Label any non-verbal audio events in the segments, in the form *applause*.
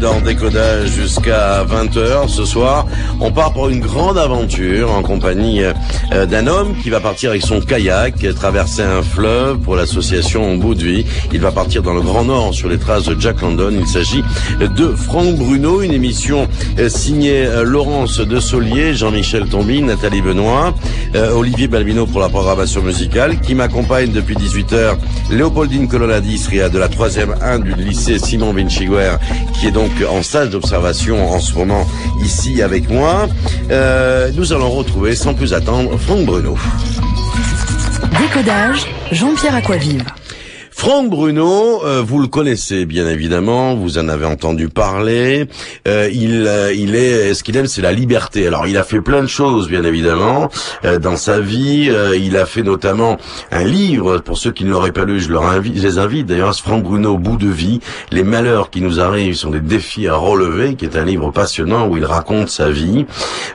Dans Décodage jusqu'à 20h. Ce soir, on part pour une grande aventure en compagnie euh, d'un homme qui va partir avec son kayak, traverser un fleuve pour l'association Bout de Vie. Il va partir dans le Grand Nord sur les traces de Jack London. Il s'agit de Franck Bruno, une émission euh, signée euh, Laurence de Solier, Jean-Michel Tomby, Nathalie Benoît, Olivier Balbino pour la programmation musicale, qui m'accompagne depuis 18h, Léopoldine Colonadis, de la 3e 1 du lycée Simon Vinci qui est donc en stage d'observation en ce moment ici avec moi. Euh, nous allons retrouver sans plus attendre Franck Bruno. Décodage, Jean-Pierre Aquavive. Franck Bruno, euh, vous le connaissez bien évidemment, vous en avez entendu parler. Euh, il, euh, il est, ce qu'il aime, c'est la liberté. Alors, il a fait plein de choses, bien évidemment, dans sa vie. il a fait notamment un livre. Pour ceux qui ne l'auraient pas lu, je leur invite, les invite. D'ailleurs, Franck Bruno, bout de vie, les malheurs qui nous arrivent sont des défis à relever, qui est un livre passionnant où il raconte sa vie.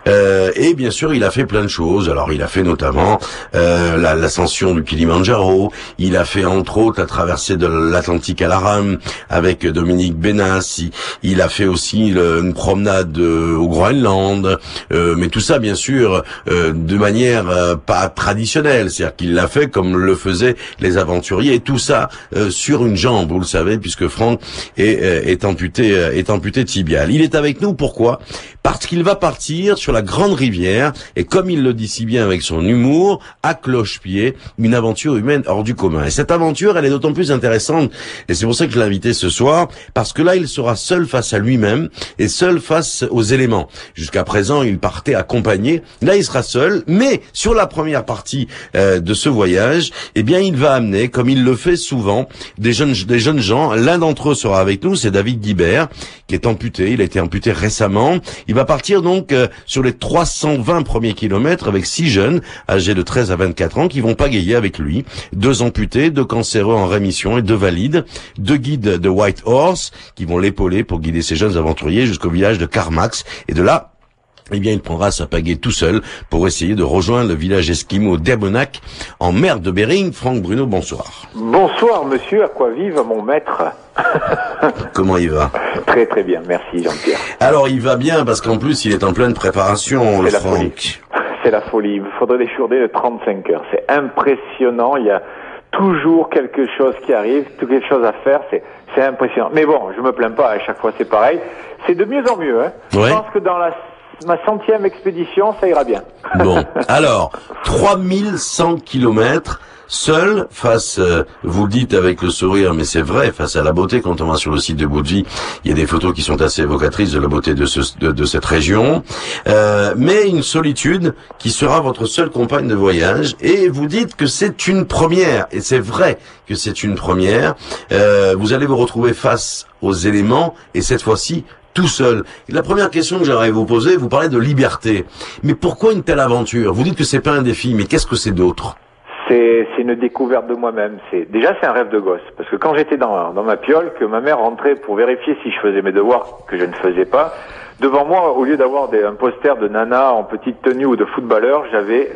et bien sûr, il a fait plein de choses. Alors, il a fait notamment l'ascension du Kilimanjaro. Il a fait entre autres traversée de l'Atlantique à la rame avec Dominique Benassi. Il a fait aussi une promenade euh, au Groenland, euh, mais tout ça bien sûr euh, de manière pas traditionnelle, c'est-à-dire qu'il l'a fait comme le faisaient les aventuriers, et tout ça sur une jambe, vous le savez, puisque Franck est, est amputé est amputé tibial. Il est avec nous pourquoi? Parce qu'il va partir sur la grande rivière et comme il le dit si bien avec son humour, à cloche-pied, une aventure humaine hors du commun. Et cette aventure, elle est d'autant plus intéressante, et c'est pour ça que je l'ai invité ce soir, parce que là, il sera seul face à lui-même et seul face aux éléments. Jusqu'à présent, il partait accompagné. Là, il sera seul, mais sur la première partie euh, de ce voyage, eh bien, il va amener, comme il le fait souvent, des jeunes, des jeunes gens. L'un d'entre eux sera avec nous, c'est David Guibert, qui est amputé. Il a été amputé récemment. Il va partir donc euh, sur les 320 premiers kilomètres avec six jeunes âgés de 13 à 24 ans qui vont pagayer avec lui. Deux amputés, deux cancéreux en rémission et deux valides, deux guides de White Horse qui vont l'épauler pour guider ces jeunes aventuriers jusqu'au village de Carmax. Et de là, eh bien, il prendra sa pagaie tout seul pour essayer de rejoindre le village esquimau d'Herbonac en mer de Bering. Franck Bruno, bonsoir. Bonsoir, monsieur. À quoi vive mon maître? *laughs* Comment il va? Très très bien, merci Jean-Pierre. Alors, il va bien parce qu'en plus, il est en pleine préparation, le Franck. *laughs* C'est la folie. Il faudrait déchourder de 35 heures. C'est impressionnant. Il y a toujours quelque chose qui arrive, quelque chose à faire. C'est c'est impressionnant. Mais bon, je me plains pas. À chaque fois, c'est pareil. C'est de mieux en mieux. Hein. Je pense que dans la ma centième expédition, ça ira bien. Bon, *laughs* alors, 3100 kilomètres, seul face, euh, vous le dites avec le sourire, mais c'est vrai, face à la beauté, quand on va sur le site de Boudvi, il y a des photos qui sont assez évocatrices de la beauté de, ce, de, cette région, euh, mais une solitude qui sera votre seule compagne de voyage, et vous dites que c'est une première, et c'est vrai que c'est une première, euh, vous allez vous retrouver face aux éléments, et cette fois-ci tout seul. la première question que j'aimerais vous poser, vous parlez de liberté. Mais pourquoi une telle aventure? Vous dites que c'est pas un défi, mais qu'est-ce que c'est d'autre? C'est une découverte de moi-même. C'est déjà c'est un rêve de gosse parce que quand j'étais dans, dans ma piole, que ma mère rentrait pour vérifier si je faisais mes devoirs, que je ne faisais pas, devant moi, au lieu d'avoir un poster de nana en petite tenue ou de footballeur, j'avais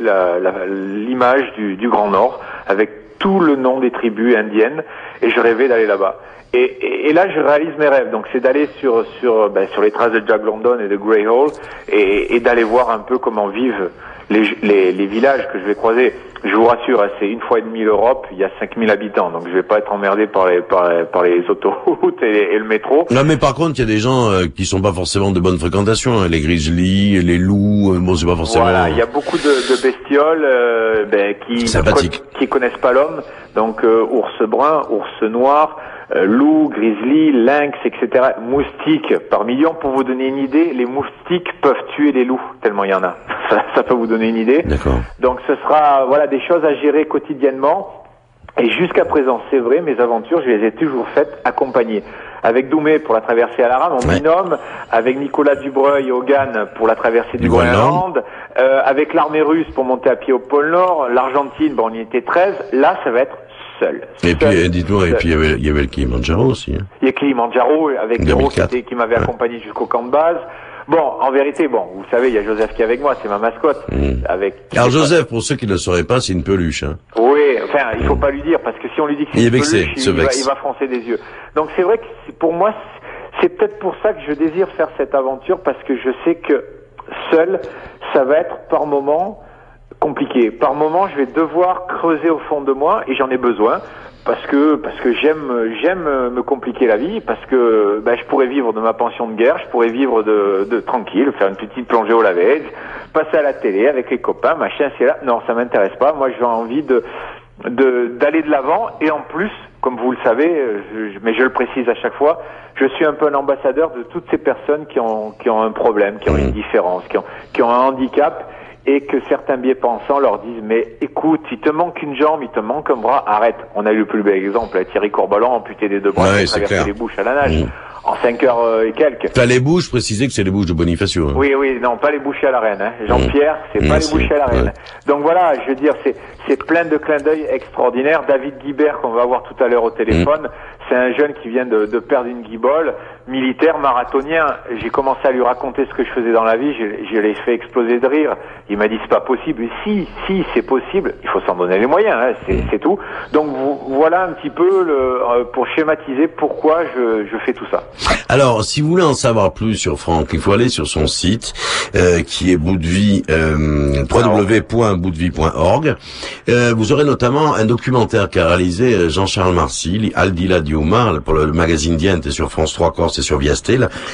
l'image du, du Grand Nord avec tout le nom des tribus indiennes et je rêvais d'aller là-bas. Et, et, là, je réalise mes rêves. Donc, c'est d'aller sur sur ben, sur les traces de Jack London et de Grey Hall et, et d'aller voir un peu comment vivent les, les, les, villages que je vais croiser. Je vous rassure, hein, c'est une fois et demie l'Europe. Il y a 5000 habitants, donc je vais pas être emmerdé par les par, par les autoroutes et, le métro. Non, mais par contre, il y a des gens euh, qui sont pas forcément de bonne fréquentation. Hein. Les grizzlies, les loups, euh, bon, c'est pas forcément. Voilà, il y a beaucoup de, de bestioles euh, ben, qui qui connaissent pas l'homme. Donc euh, ours brun, ours noir. Euh, loups, grizzly, lynx, etc. Moustiques par million. Pour vous donner une idée, les moustiques peuvent tuer les loups, tellement il y en a. *laughs* Ça, ça peut vous donner une idée. Donc ce sera voilà des choses à gérer quotidiennement. Et jusqu'à présent, c'est vrai, mes aventures, je les ai toujours faites accompagnées. Avec Doumé pour la traversée à la rame, en binôme, avec Nicolas Dubreuil au Gann pour la traversée du, Groenland, euh, avec l'armée russe pour monter à pied au pôle Nord, l'Argentine, bon, on y était 13. Là, ça va être seul. Et puis, dites-moi, et puis il y, avait, il y avait le Kilimanjaro aussi. Hein. Il y a Kilimanjaro avec Hiro qui, qui m'avait accompagné jusqu'au camp de base. Bon, en vérité, bon, vous savez, il y a Joseph qui est avec moi, c'est ma mascotte. Hmm. Avec. Alors Joseph, pour ceux qui ne le sauraient pas, c'est une peluche. Hein. Oui, enfin, il faut hmm. pas lui dire parce que si on lui dit que c'est une peluche, il, va, il va, froncer des yeux. Donc c'est vrai que pour moi, c'est peut-être pour ça que je désire faire cette aventure parce que je sais que seul, ça va être par moment compliqué. Par moment, je vais devoir creuser au fond de moi et j'en ai besoin parce que parce que j'aime j'aime me compliquer la vie parce que ben, je pourrais vivre de ma pension de guerre, je pourrais vivre de, de tranquille, faire une petite plongée au lavage, passer à la télé avec les copains, machin, c'est là. Non, ça m'intéresse pas. Moi, j'ai envie de d'aller de l'avant et en plus, comme vous le savez, mais je le précise à chaque fois, je suis un peu un ambassadeur de toutes ces personnes qui ont qui ont un problème, qui ont une mmh. différence, qui ont qui ont un handicap et que certains biais pensants leur disent mais écoute, il te manque une jambe, il te manque un bras, arrête. On a eu le plus bel exemple, Thierry Corbalon amputé des deux bras, ouais, traversé les bouches à la nage. Mmh. En 5 heures euh, et quelques. T'as les bouches, précisez que c'est les bouches de Bonifacio. Hein. Oui, oui, non, pas les bouches à la reine. Hein. Jean-Pierre, mmh. c'est pas les bouches à la reine. Donc voilà, je veux dire, c'est c'est plein de clins d'œil extraordinaires. David Guibert, qu'on va voir tout à l'heure au téléphone, c'est un jeune qui vient de, de perdre une guibole, militaire, marathonien. J'ai commencé à lui raconter ce que je faisais dans la vie, je, je l'ai fait exploser de rire. Il m'a dit c'est pas possible. Et si, si, c'est possible. Il faut s'en donner les moyens, hein, c'est tout. Donc voilà un petit peu le, euh, pour schématiser pourquoi je, je, fais tout ça. Alors, si vous voulez en savoir plus sur Franck, il faut aller sur son site euh, qui est bout de vie euh, www.boutdevie.org. Euh, vous aurez notamment un documentaire qu'a réalisé euh, Jean-Charles Marcy, Aldila Diouma, pour le magazine Diente sur France 3 Corse sur.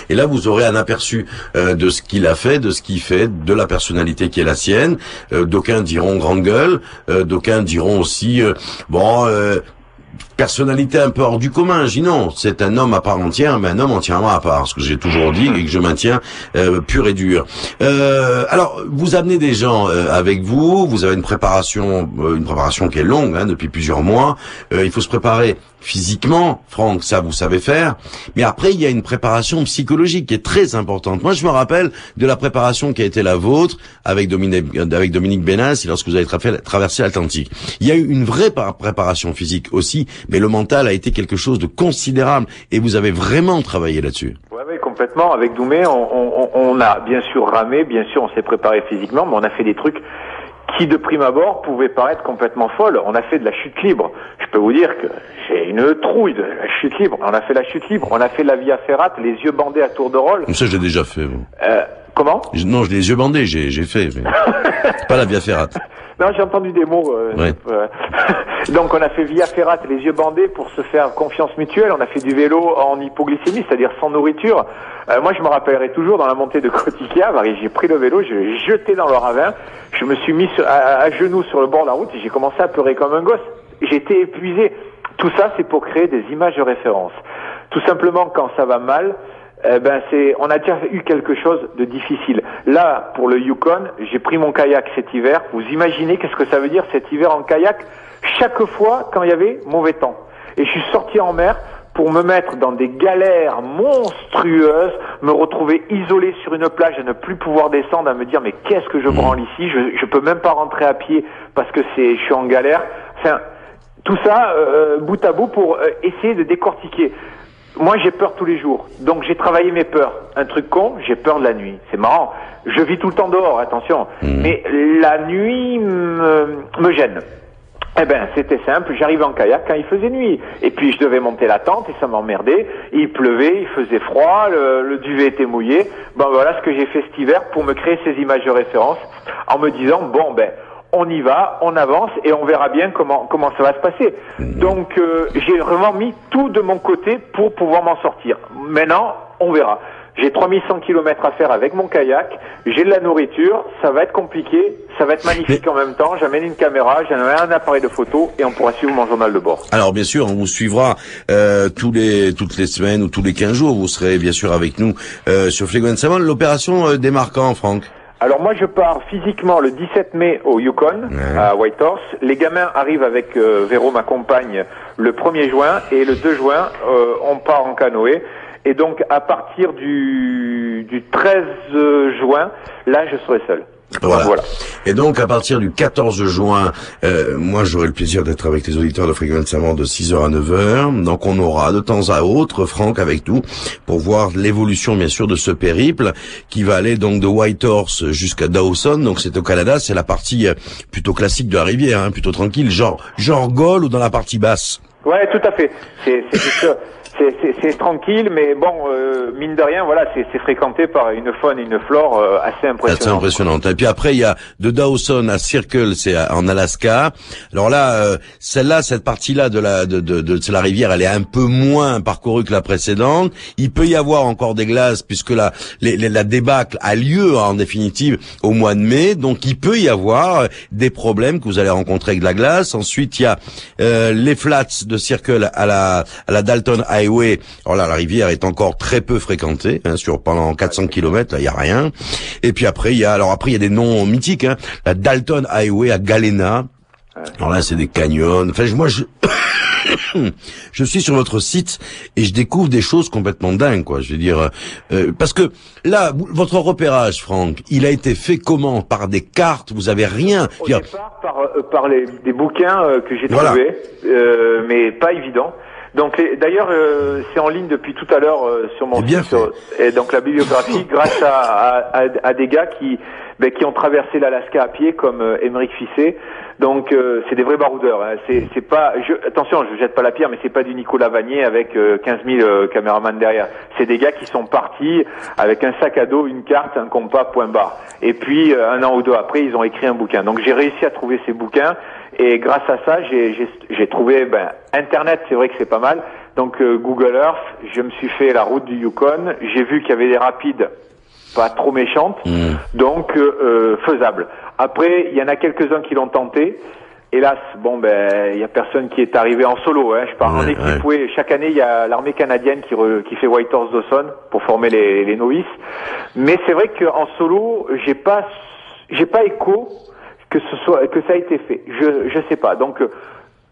Et là, vous aurez un aperçu euh, de ce qu'il a fait, de ce qu'il fait, de la personnalité qui est la sienne. d'aucuns diront grande gueule, d'aucuns diront aussi bon personnalité un peu hors du commun. Je dis non, c'est un homme à part entière, mais un homme entièrement à part, ce que j'ai toujours dit et que je maintiens euh, pur et dur. Euh, alors, vous amenez des gens euh, avec vous, vous avez une préparation, euh, une préparation qui est longue, hein, depuis plusieurs mois. il faut se préparer physiquement, Franck, ça vous savez faire. Mais après, il y a une préparation psychologique qui est très importante. Moi, je me rappelle de la préparation qui a été la vôtre avec Dominique, avec Dominique Bénas lorsque vous avez traversé l'Atlantique. Il y a eu une vraie préparation physique aussi, mais le mental a été quelque chose de considérable et vous avez vraiment travaillé là-dessus. Oui, complètement. Avec Doumé, on, on, on, a bien sûr ramé, bien sûr on s'est préparé physiquement, mais on a fait des trucs qui de prime abord pouvaient paraître complètement folles. On a fait de la chute libre. Je peux vous dire que j'ai une trouille de la chute libre. On a fait la chute libre, on a fait la via ferrate, les yeux bandés à tour de rôle. Ça j'ai déjà fait. Euh, comment? Non, j'ai les yeux bandés, j'ai fait. Mais... *laughs* pas la via ferrate. Non, j'ai entendu des mots. Euh, euh, *laughs* donc on a fait via ferrate, les yeux bandés pour se faire confiance mutuelle. On a fait du vélo en hypoglycémie, c'est-à-dire sans nourriture. Euh, moi, je me rappellerai toujours dans la montée de Cotica, j'ai pris le vélo, je l'ai jeté dans le ravin, je me suis mis à, genoux sur le bord de la route et j'ai commencé à pleurer comme un gosse. J'étais épuisé. Tout ça, c'est pour créer des images de référence. Tout simplement, quand ça va mal, eh ben c'est, on a déjà eu quelque chose de difficile. Là, pour le Yukon, j'ai pris mon kayak cet hiver. Vous imaginez qu'est-ce que ça veut dire cet hiver en kayak? Chaque fois quand il y avait mauvais temps. Et je suis sorti en mer pour me mettre dans des galères monstrueuses, me retrouver isolé sur une plage, à ne plus pouvoir descendre, à me dire mais qu'est-ce que je mmh. branle ici? Je je peux même pas rentrer à pied parce que c'est je suis en galère. Enfin, tout ça euh, bout à bout pour euh, essayer de décortiquer. Moi, j'ai peur tous les jours. Donc, j'ai travaillé mes peurs. Un truc con, j'ai peur de la nuit. C'est marrant. Je vis tout le temps dehors, attention. Mmh. Mais la nuit me, me gêne. Eh ben, c'était simple. J'arrivais en kayak quand il faisait nuit. Et puis, je devais monter la tente et ça m'emmerdait. Il pleuvait, il faisait froid, le, le, duvet était mouillé. Ben voilà ce que j'ai fait cet hiver pour me créer ces images de référence en me disant, bon, ben, on y va, on avance et on verra bien comment comment ça va se passer. Mhm. Donc euh, j'ai vraiment mis tout de mon côté pour pouvoir m'en sortir. Maintenant, on verra. J'ai 3100 km à faire avec mon kayak, j'ai de la nourriture, ça va être compliqué, ça va être magnifique en même temps, j'amène une caméra, j'amène un appareil de photo et on pourra suivre mon journal de bord. Alors bien sûr, on vous suivra euh, tous les toutes les semaines ou tous les 15 jours, vous serez bien sûr avec nous euh, sur Savon. L'opération euh, démarquant, Franck? Alors moi je pars physiquement le 17 mai au Yukon à Whitehorse. Les gamins arrivent avec euh, Véro, ma compagne, le 1er juin et le 2 juin euh, on part en canoë. Et donc à partir du, du 13 juin, là je serai seul. Voilà. Et donc à partir du 14 juin, euh, moi j'aurai le plaisir d'être avec les auditeurs de Fréquence Savant de 6h à 9h. Donc on aura de temps à autre Franck avec nous pour voir l'évolution bien sûr de ce périple qui va aller donc de Whitehorse jusqu'à Dawson. Donc c'est au Canada, c'est la partie euh, plutôt classique de la rivière, hein, plutôt tranquille, genre genre Gaulle ou dans la partie basse. Ouais, tout à fait. C'est c'est c'est- tranquille, mais bon, euh, mine de rien, voilà, c'est fréquenté par une faune et une flore euh, assez C'est impressionnantes. impressionnant. Et puis après, il y a de Dawson à Circle, c'est en Alaska. Alors là, euh, celle-là, cette partie-là de la de, de, de, de la rivière, elle est un peu moins parcourue que la précédente. Il peut y avoir encore des glaces puisque la les- les- la débâcle a lieu en définitive au mois de mai. Donc il peut y avoir euh, des problèmes que vous allez rencontrer avec de la glace. Ensuite, il y a euh, les flats de Circle à la à la Dalton Highway. Alors là, la rivière est encore très peu fréquentée hein, sur pendant 400 km. Là, il y a rien. Et puis après, il y a alors après il y a des noms mythiques. Hein, la Dalton Highway à Galena. Alors là, c'est des canyons. Enfin, je- moi, je *coughs* je suis sur votre site et je découvre des choses complètement dingues, quoi. Je veux dire, euh, parce que là, votre repérage, Franck, il a été fait comment? Par des cartes? Vous avez rien? Au Je veux dire, départ, par, euh, par les, des bouquins euh, que j'ai Voilà. trouvés, euh, mais pas évident. Donc, d'ailleurs, euh, c'est en ligne depuis tout à l'heure euh, sur mon Eh bien site. sur- et donc, la bibliographie, *laughs* grâce à, à, à- des gars qui, ben, qui ont traversé l'Alaska à pied, comme euh, Émeric Fisset. Donc, euh, c'est des vrais baroudeurs. Hein. C'est, c'est pas, je, attention, je jette pas la pierre, mais c'est pas du Nicolas Vanier avec euh, 15 000 euh, caméramans derrière. C'est des gars qui sont partis avec un sac à dos, une carte, un compas, point barre. Et puis, euh, un an ou deux après, ils ont écrit un bouquin. Donc, j'ai réussi à trouver ces bouquins. Et grâce à ça, j'ai, trouvé, ben, Internet, c'est vrai que c'est pas mal. Donc, euh, Google Earth, je me suis fait la route du Yukon. J'ai vu qu'il y avait des rapides pas trop méchantes. Hmm. Donc, euh, euh, faisable. Après, il y en a quelques-uns qui l'ont tenté. Hélas, bon ben, il y a personne qui est arrivé en solo. Hein. Je pars en équipe. ouais. Chaque année, il y a l'armée canadienne qui, re- qui fait White Horse Dawson pour former les, les novices. Mais c'est vrai qu'en solo, j'ai pas, j'ai pas écho que ce soit que ça a été fait. Je, je sais pas. Donc, euh,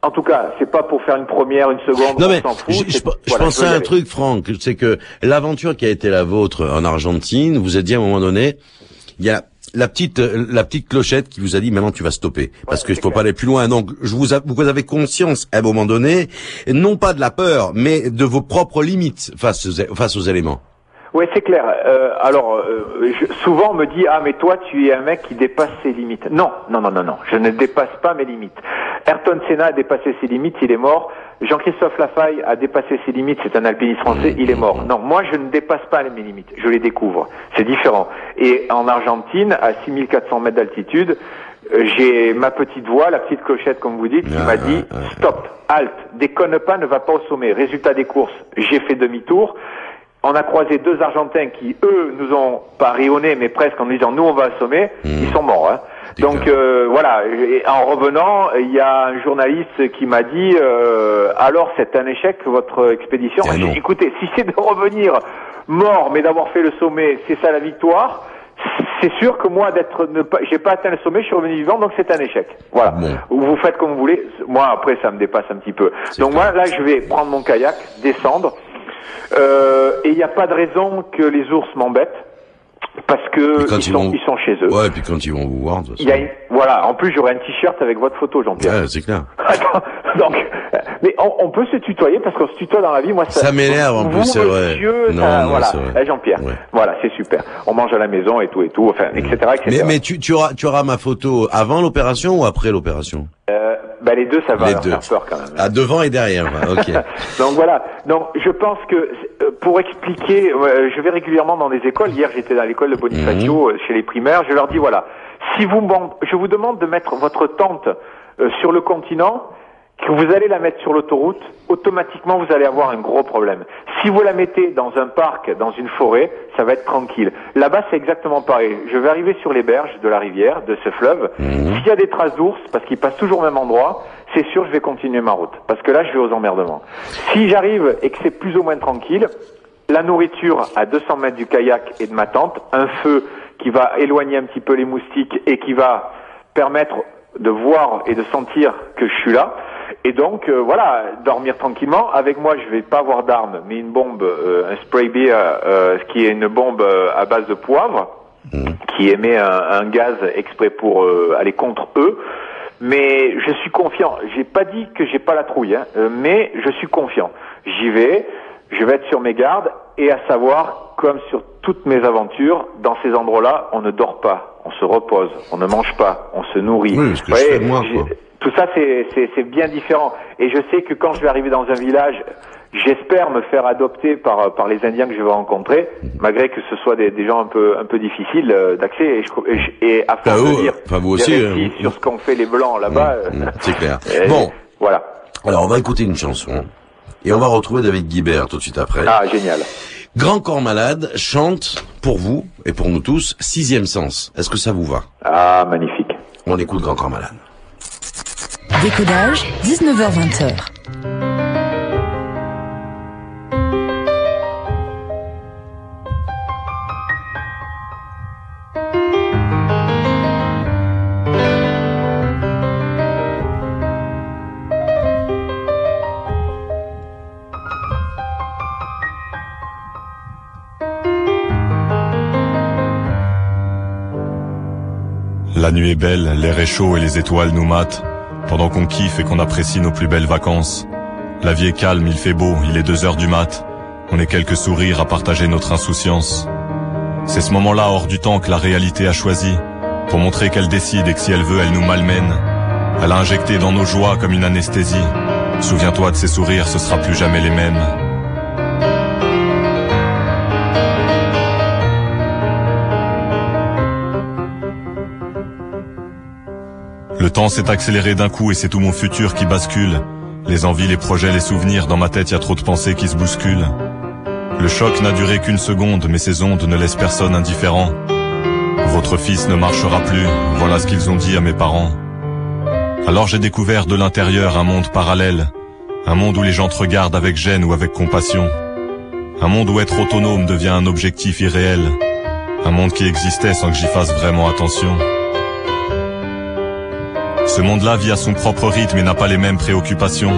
en tout cas, c'est pas pour faire une première, une seconde. Non on mais fout. je, je, C'est- je voilà, pensais à un truc, Franck, c'est que l'aventure qui a été la vôtre en Argentine, vous êtes dit à un moment donné, il y a la petite euh, la petite clochette qui vous a dit maintenant tu vas stopper parce Ouais, que je peux clair. pas aller plus loin. Donc je vous a- vous avez conscience à un moment donné, non pas de la peur, mais de vos propres limites face aux, face aux éléments. Oui, c'est clair. Euh, alors, euh, je- souvent on me dit ah mais toi tu es un mec qui dépasse ses limites. Non, non, non, non, non. Je ne dépasse pas mes limites. Ayrton Senna a dépassé ses limites, il est mort. Jean-Christophe Lafaille a dépassé ses limites, c'est un alpiniste français, il est mort. Non, moi je ne dépasse pas mes limites, je les découvre. C'est différent. Et en Argentine, à 6400 mètres d'altitude, euh, j'ai ma petite voix, la petite clochette comme vous dites, qui m'a dit stop, halte, déconne pas, ne va pas au sommet. Résultat des courses, j'ai fait demi-tour. On a croisé deux Argentins qui, eux, nous ont pas rayonné, mais presque en nous disant nous on va au sommet. Ils sont morts. Hein. Donc euh, voilà. Et en revenant, il y a un journaliste qui m'a dit euh, alors c'est un échec votre expédition. Ah dit, Écoutez, si c'est de revenir mort, mais d'avoir fait le sommet, c'est ça la victoire. C'est sûr que moi d'être ne pas, j'ai pas atteint le sommet, je suis revenu vivant, donc c'est un échec. Voilà. Bon. Vous faites comme vous voulez. Moi après ça me dépasse un petit peu. Donc clair. moi là je vais prendre mon kayak, descendre. Euh, et il n'y a pas de raison que les ours m'embêtent parce que ils, ils sont, vont- ils sont chez eux. Ouais, et puis quand ils vont vous voir, de toute Il y a façon. une- voilà. En plus, j'aurai un t-shirt avec votre photo, Jean-Pierre. Ouais, c'est clair. *laughs* Donc, mais on, on peut se tutoyer parce qu'on se tutoie dans la vie. Moi, ça, Ça m'énerve, en plus, c'est vrai. monsieur, Non, ça- non, voilà. c'est vrai. Eh, Jean-Pierre. Ouais. Voilà, c'est super. On mange à la maison et tout et tout, enfin, etc., etc. Mais, mais tu, tu auras tu auras ma photo avant l'opération ou après l'opération? Euh, bah, les deux, ça va Les leur deux. faire peur quand même. À devant et derrière. ok. *laughs* Donc voilà. Donc je pense que euh, pour expliquer, je vais régulièrement dans des écoles. Hier, j'étais dans l'école de Bonifacio euh, chez les primaires. Je leur dis voilà, si vous je vous demande de mettre votre tente euh, sur le continent, que vous allez la mettre sur l'autoroute, automatiquement vous allez avoir un gros problème. Si vous la mettez dans un parc, dans une forêt, ça va être tranquille. Là-bas, c'est exactement pareil. Je vais arriver sur les berges de la rivière, de ce fleuve. S'il y a des traces d'ours, parce qu'ils passent toujours au même endroit, c'est sûr, je vais continuer ma route. Parce que là, je vais aux emmerdements. Si j'arrive et que c'est plus ou moins tranquille, la nourriture à 200 mètres du kayak et de ma tente, un feu qui va éloigner un petit peu les moustiques et qui va permettre de voir et de sentir que je suis là. Et donc euh, voilà, dormir tranquillement. Avec moi, je vais pas avoir d'armes, mais une bombe, euh, un spray beer, euh, qui est une bombe euh, à base de poivre, qui émet un, un gaz exprès pour euh, aller contre eux. Mais je suis confiant. J'ai pas dit que j'ai pas la trouille, hein, euh, mais je suis confiant. J'y vais, je vais être sur mes gardes et à savoir, comme sur toutes mes aventures, dans ces endroits-là, on ne dort pas, on se repose, on ne mange pas, on se nourrit. Oui, ce que Vous je voyez, fais moi, quoi. Tout ça, c'est bien différent. Et je sais que quand je vais arriver dans un village J'espère me faire adopter par par les Indiens que je vais rencontrer, malgré que ce soit des, des gens un peu un peu difficiles euh, d'accès. Et, je, et, je- et à Ah, lire enfin, vous aussi, euh, sur ce qu'ont fait les blancs là-bas, euh, Mmh, C'est clair. *laughs* Bon, voilà. alors on va écouter une chanson. Et on va retrouver David Guibert tout de suite après. Ah génial. Grand Corps Malade chante pour vous et pour nous tous Sixième Sens. Est-ce que ça vous va? Ah magnifique. On écoute Grand Corps Malade. Décodage, 19h-20h. La nuit est belle, l'air est chaud et les étoiles nous matent, pendant qu'on kiffe et qu'on apprécie nos plus belles vacances. La vie est calme, il fait beau, il est deux heures du mat. On est quelques sourires à partager notre insouciance. C'est ce moment-là hors du temps que la réalité a choisi, pour montrer qu'elle décide et que si elle veut, elle nous malmène. Elle a injecté dans nos joies comme une anesthésie. Souviens-toi de ces sourires, ce sera plus jamais les mêmes. Temps s'est accéléré d'un coup et c'est tout mon futur qui bascule. Les envies, les projets, les souvenirs, dans ma tête y a trop de pensées qui se bousculent. Le choc n'a duré qu'une seconde, mais ces ondes ne laissent personne indifférent. Votre fils ne marchera plus, voilà ce qu'ils ont dit à mes parents. Alors j'ai découvert de l'intérieur un monde parallèle, un monde où les gens te regardent avec gêne ou avec compassion. Un monde où être autonome devient un objectif irréel. Un monde qui existait sans que j'y fasse vraiment attention. Ce monde-là vit à son propre rythme et n'a pas les mêmes préoccupations.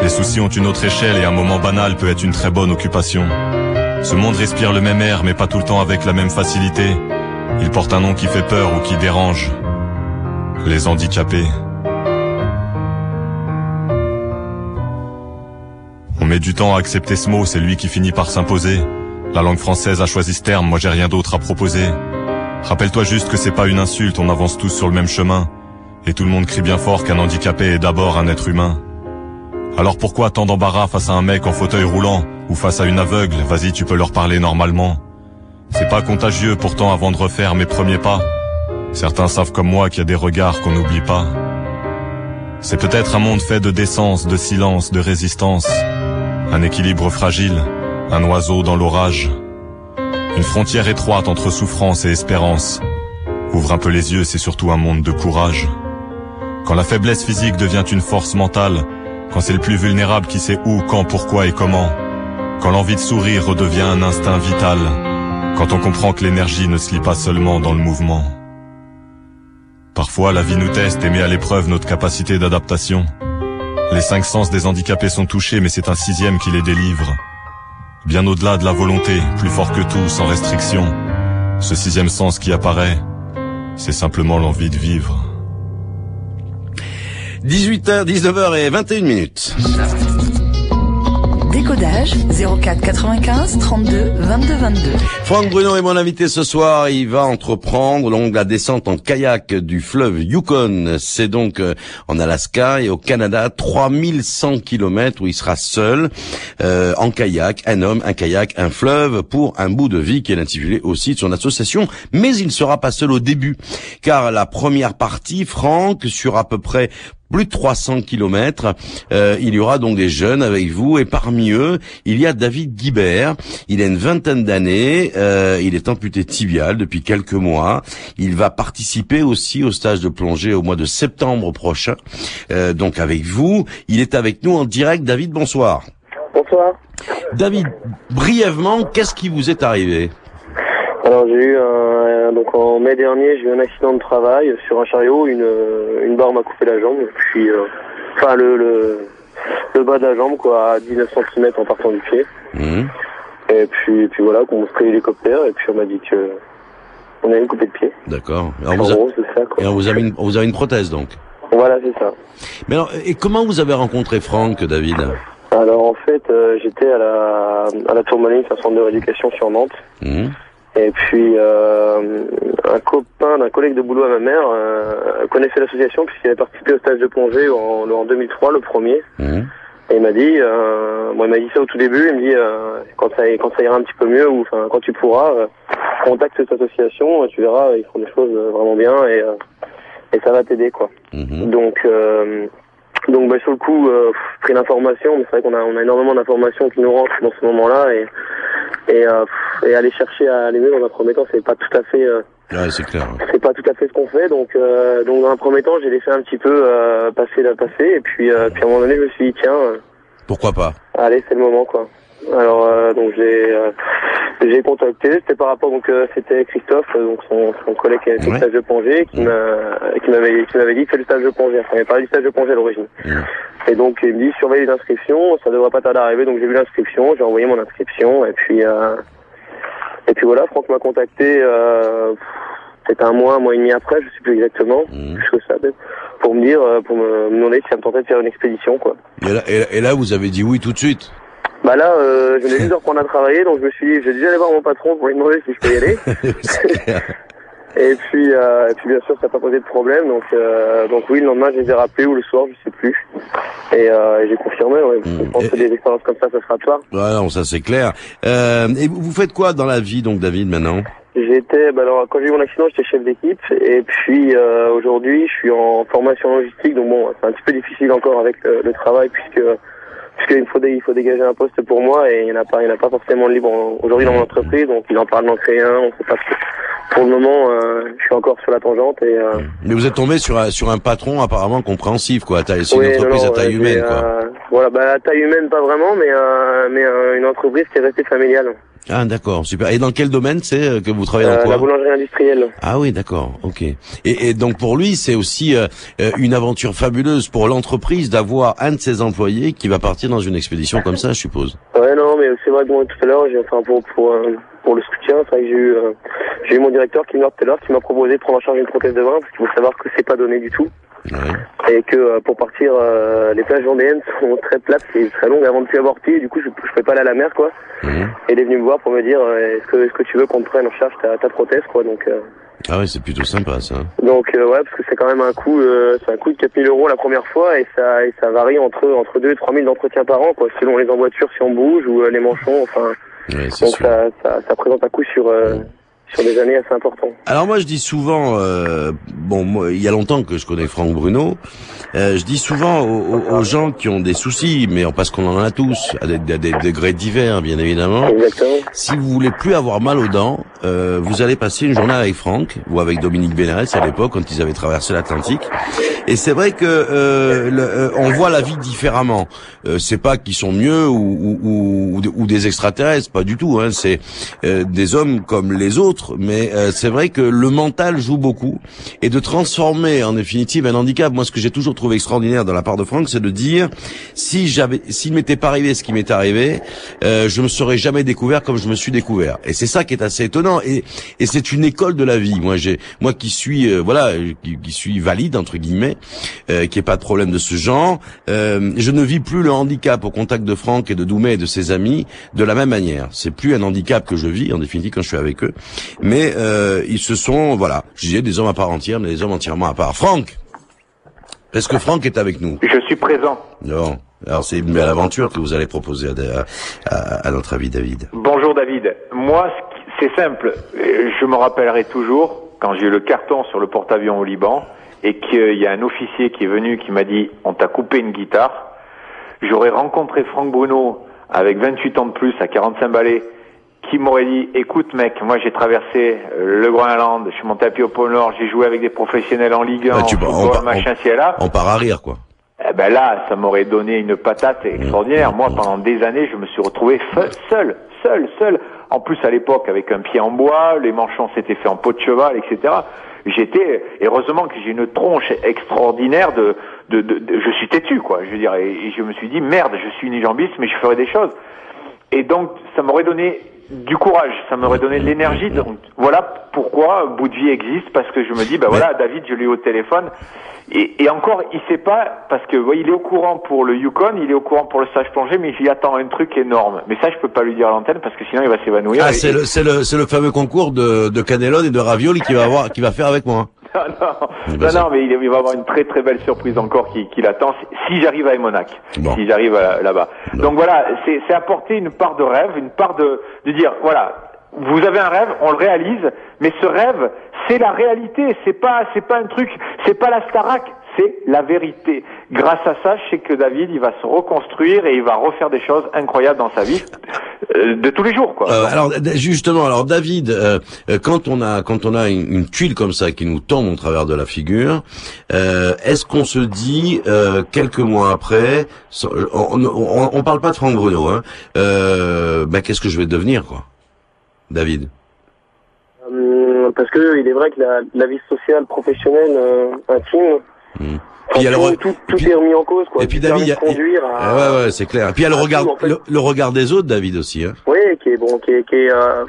Les soucis ont une autre échelle et un moment banal peut être une très bonne occupation. Ce monde respire le même air mais pas tout le temps avec la même facilité. Il porte un nom qui fait peur ou qui dérange. Les handicapés. On met du temps à accepter ce mot, c'est lui qui finit par s'imposer. La langue française a choisi ce terme, moi j'ai rien d'autre à proposer. Rappelle-toi juste que c'est pas une insulte, on avance tous sur le même chemin. Et tout le monde crie bien fort qu'un handicapé est d'abord un être humain. Alors pourquoi tant d'embarras face à un mec en fauteuil roulant ou face à une aveugle? Vas-y, tu peux leur parler normalement. C'est pas contagieux pourtant avant de refaire mes premiers pas. Certains savent comme moi qu'il y a des regards qu'on n'oublie pas. C'est peut-être un monde fait de décence, de silence, de résistance. Un équilibre fragile, un oiseau dans l'orage. Une frontière étroite entre souffrance et espérance. Ouvre un peu les yeux, c'est surtout un monde de courage. Quand la faiblesse physique devient une force mentale, quand c'est le plus vulnérable qui sait où, quand, pourquoi et comment, quand l'envie de sourire redevient un instinct vital, quand on comprend que l'énergie ne se lie pas seulement dans le mouvement. Parfois, la vie nous teste et met à l'épreuve notre capacité d'adaptation. Les cinq sens des handicapés sont touchés, mais c'est un sixième qui les délivre. Bien au-delà de la volonté, plus fort que tout, sans restriction. Ce sixième sens qui apparaît, c'est simplement l'envie de vivre. 18h, 19h et 21 minutes. Décodage, 04 95 32 22 22. Franck Bruno est mon invité ce soir. Il va entreprendre donc la descente en kayak du fleuve Yukon. C'est donc euh, en Alaska et au Canada, 3100 kilomètres où il sera seul euh, en kayak, un homme, un kayak, un fleuve pour un bout de vie qui est intitulé aussi de son association. Mais il ne sera pas seul au début, car la première partie, Franck, sur à peu près plus de 300 kilomètres. Euh, il y aura donc des jeunes avec vous et parmi eux, il y a David Guibert. Il a une vingtaine d'années. euh, il est amputé tibial depuis quelques mois. Il va participer aussi au stage de plongée au mois de septembre prochain. Euh, donc avec vous, il est avec nous en direct. David, bonsoir. Bonsoir. David, brièvement, qu'est-ce qui vous est arrivé? Alors j'ai eu un, donc en mai dernier, j'ai eu un accident de travail sur un chariot, une, une barre m'a coupé la jambe, et puis euh, enfin le, le le bas de la jambe quoi, à 19 cm en partant du pied. Hum, Et puis puis voilà, qu'on pris l'hélicoptère et puis on m'a dit que on avait une coupé de pied. D'accord. Alors En vous, a- gros c'est ça et on vous avez une, vous avez une prothèse donc. Voilà c'est ça. Mais alors, et comment vous avez rencontré Franck, David? Alors en fait euh, j'étais à la à la Tourmaline, centre de rééducation sur Nantes. Hum, Et puis euh, un copain d'un collègue de boulot à ma mère euh, connaissait l'association puisqu'il avait participé au stage de plongée en, en 2003, le premier. hum, Et il m'a dit, euh, bon, il m'a dit ça au tout début. Il me dit euh, quand ça quand ça ira un petit peu mieux ou enfin quand tu pourras, euh, contacte cette association. Tu verras, ils font des choses euh, vraiment bien et euh, et ça va t'aider quoi. Mhm. Donc euh, donc bah, sur le coup, euh, pris l'information, mais c'est vrai qu'on a on a énormément d'informations qui nous rentrent dans ce moment-là et et, euh, et aller chercher à aller mieux dans un premier temps, c'est pas tout à fait euh, Ouais, c'est clair. c'est pas tout à fait ce qu'on fait. Donc, euh, donc dans un premier temps, j'ai laissé un petit peu euh, passer la passer. Et puis, euh, puis à un moment donné, je me suis dit tiens, euh, Pourquoi pas? allez, c'est le moment quoi. Alors euh, donc j'ai euh, j'ai contacté. C'était par rapport donc euh, c'était Christophe, euh, donc son, son collègue qui avait fait le stage de plongée, qui m'a qui m'avait qui m'avait dit fais le stage de plongée. Enfin, il m'avait parlé du stage de plongée à l'origine. Et donc il me dit surveille les inscriptions, ça devrait pas tarder à arriver. Donc j'ai vu l'inscription, j'ai envoyé mon inscription et puis euh, et puis voilà, Franck m'a contacté. Euh, c'était un mois, un mois et demi après, je sais plus exactement, Mhm. plus que ça, peut-être, pour me dire, pour me me demander si ça me tentait de faire une expédition, quoi. et là, et là- et là, vous avez dit oui tout de suite. Bah là, euh, je venais juste de reprendre à travailler, donc je me suis dit, je vais déjà aller voir mon patron pour lui demander si je peux y aller. *laughs* Et puis, euh, et puis bien sûr, ça n'a pas posé de problème, donc, euh, donc oui, le lendemain, je les ai rappelés ou le soir, je sais plus. Et, euh, et j'ai confirmé. Ouais, Mm. Je pense que des expériences comme ça, ça sera toi. Ouais, non, ça c'est clair. Euh, et vous faites quoi dans la vie, donc, David, maintenant? J'étais, bah alors quand j'ai eu mon accident, j'étais chef d'équipe, et puis euh, aujourd'hui, je suis en formation logistique, donc bon, c'est un petit peu difficile encore avec le, le travail puisque puisqu'il faut dé- il faut dégager un poste pour moi et il n'y en a pas, il y en a pas forcément de libre aujourd'hui dans mon entreprise, donc il en parle d'en créer un, on sait pas. Pour le moment, euh, je suis encore sur la tangente et euh, Mais vous êtes tombé sur un, sur un patron apparemment compréhensif, quoi. C'est une entreprise non, à taille humaine, quoi. euh, voilà, bah à taille humaine pas vraiment, mais euh, mais euh, une entreprise qui est restée familiale, Ah, d'accord, super. Et dans quel domaine c'est euh, que vous travaillez dans Euh, quoi la boulangerie industrielle. Ah oui, d'accord, ok. Et, et donc pour lui, c'est aussi euh, euh, une aventure fabuleuse pour l'entreprise d'avoir un de ses employés qui va partir dans une expédition comme ça, je suppose. Ouais, non, mais c'est vrai que moi, tout à l'heure, j'ai, enfin, pour, pour, euh, pour le soutien, c'est vrai que j'ai eu, euh, j'ai eu mon directeur qui m'a tout à l'heure, qui m'a proposé de prendre en charge une prothèse de bras, parce qu'il faut savoir que c'est pas donné du tout. Ouais. Et que euh, pour partir, euh, les plages vendéennes sont très plates et très longues avant de plus avoir pied, du coup, je, je peux pas aller à la mer, quoi. Mhm. Et il est venu me voir pour me dire, euh, est-ce que, est-ce que tu veux qu'on te prenne en charge ta, ta prothèse, quoi. Donc, euh, Ah oui, c'est plutôt sympa ça. donc euh, ouais, parce que c'est quand même un coût, euh, c'est un coût de 4000 euros la première fois et ça, et ça varie entre entre 2 et 3000 d'entretien par an, quoi, selon les emboîtures si on bouge ou euh, les manchons, enfin. Ouais, Donc ça, ça, ça présente un coût sur, sur des années assez important. Alors moi je dis souvent, euh, bon moi, il y a longtemps que je connais Franck Bruno, euh, je dis souvent aux, gens qui ont des soucis, mais parce qu'on en a tous, à des, à des degrés divers bien évidemment, Exactement. si vous voulez plus avoir mal aux dents, euh, vous allez passer une journée avec Franck ou avec Dominique Bénarès à l'époque quand ils avaient traversé l'Atlantique. Et c'est vrai que euh, le- euh, on voit la vie différemment. Euh, c'est pas qu'ils sont mieux ou, ou, ou, ou des extraterrestres, pas du tout. Hein. C'est euh, des hommes comme les autres, mais euh, c'est vrai que le mental joue beaucoup et de transformer en définitive un handicap. Moi, ce que j'ai toujours trouvé extraordinaire dans la part de Franck, c'est de dire si j'avais, s'il m'était pas arrivé ce qui m'est arrivé, euh, je me serais jamais découvert comme je me suis découvert. Et c'est ça qui est assez étonnant. Et, et c'est une école de la vie. Moi, j'ai, moi qui suis, euh, voilà, qui, qui suis valide entre guillemets, euh, qui est pas de problème de ce genre, euh, je ne vis plus le handicap au contact de Franck et de Doumet et de ses amis de la même manière. C'est plus un handicap que je vis en définitive quand je suis avec eux, mais euh, ils se sont, voilà, je disais des hommes à part entière, mais des hommes entièrement à part. Franck, est-ce que Franck est avec nous Je suis présent. Non. Alors c'est une belle aventure que vous allez proposer à, à, à notre ami David. Bonjour David. Moi, c'est simple. Je me rappellerai toujours quand j'ai eu le carton sur le porte-avions au Liban et qu'il y a un officier qui est venu qui m'a dit on t'a coupé une guitare. J'aurais rencontré Franck Bruno avec 28 ans de plus à 45 balais qui m'aurait dit écoute mec, moi j'ai traversé euh, le Groenland, je suis monté à Pied au pôle Nord, j'ai joué avec des professionnels en Ligue 1, Ouais, tu en on machin là. On part à rire quoi. Eh ben là, ça m'aurait donné une patate extraordinaire. Moi, pendant des années, je me suis retrouvé fe- seul, seul, seul. En plus, à l'époque, avec un pied en bois, les manchons s'étaient fait en peau de cheval, etc. J'étais, heureusement que j'ai une tronche extraordinaire de, de, de, de- je suis têtu, quoi. Je veux dire, et, et je me suis dit, merde, je suis unijambiste, mais je ferai des choses. Et donc, ça m'aurait donné du courage, ça m'aurait donné de l'énergie. Donc, voilà pourquoi Bout de vie existe, parce que je me dis, bah voilà, David, je l'ai eu au téléphone. Et, et encore, il sait pas, parce que ouais, il est au courant pour le Yukon, il est au courant pour le stage plongé, mais il attend un truc énorme. Mais ça, je peux pas lui dire à l'antenne, parce que sinon, il va s'évanouir. Ah, Et- c'est le, c'est le, c'est le fameux concours de, de cannelone et de ravioli qui va avoir, qui va faire avec moi. *laughs* non, Bah, non, ça- non, mais il, va avoir une très très belle surprise encore qui, qui l'attend si, j'arrive à Emonac, Bon. si j'arrive à- là-bas. Donc voilà, c'est c'est apporter une part de rêve, une part de, de dire voilà, vous avez un rêve, on le réalise, mais ce rêve, c'est la réalité, c'est pas c'est pas un truc, c'est pas la Starac, c'est la vérité. Grâce à ça, je sais que David, il va se reconstruire et il va refaire des choses incroyables dans sa vie euh, de tous les jours, quoi. Euh, alors justement, alors David, euh, euh, quand on a quand on a une, une tuile comme ça qui nous tombe au travers de la figure, euh, est-ce qu'on se dit euh, quelques mois après, on, on, on parle pas de Franck Bruno, hein, euh, ben qu'est-ce que je vais devenir quoi, David? Parce que il est vrai que la, la vie sociale, professionnelle, euh, intime, Mhm. enfin, Puis il y a le tout, tout, et tout puis- est remis en cause. Quoi. et puis David, il y a- conduire à- ouais ouais c'est clair. Et puis il y a le regard tout, en fait. le, le regard des autres, David aussi. Hein. Oui, qui est bon, qui est, qui est, euh,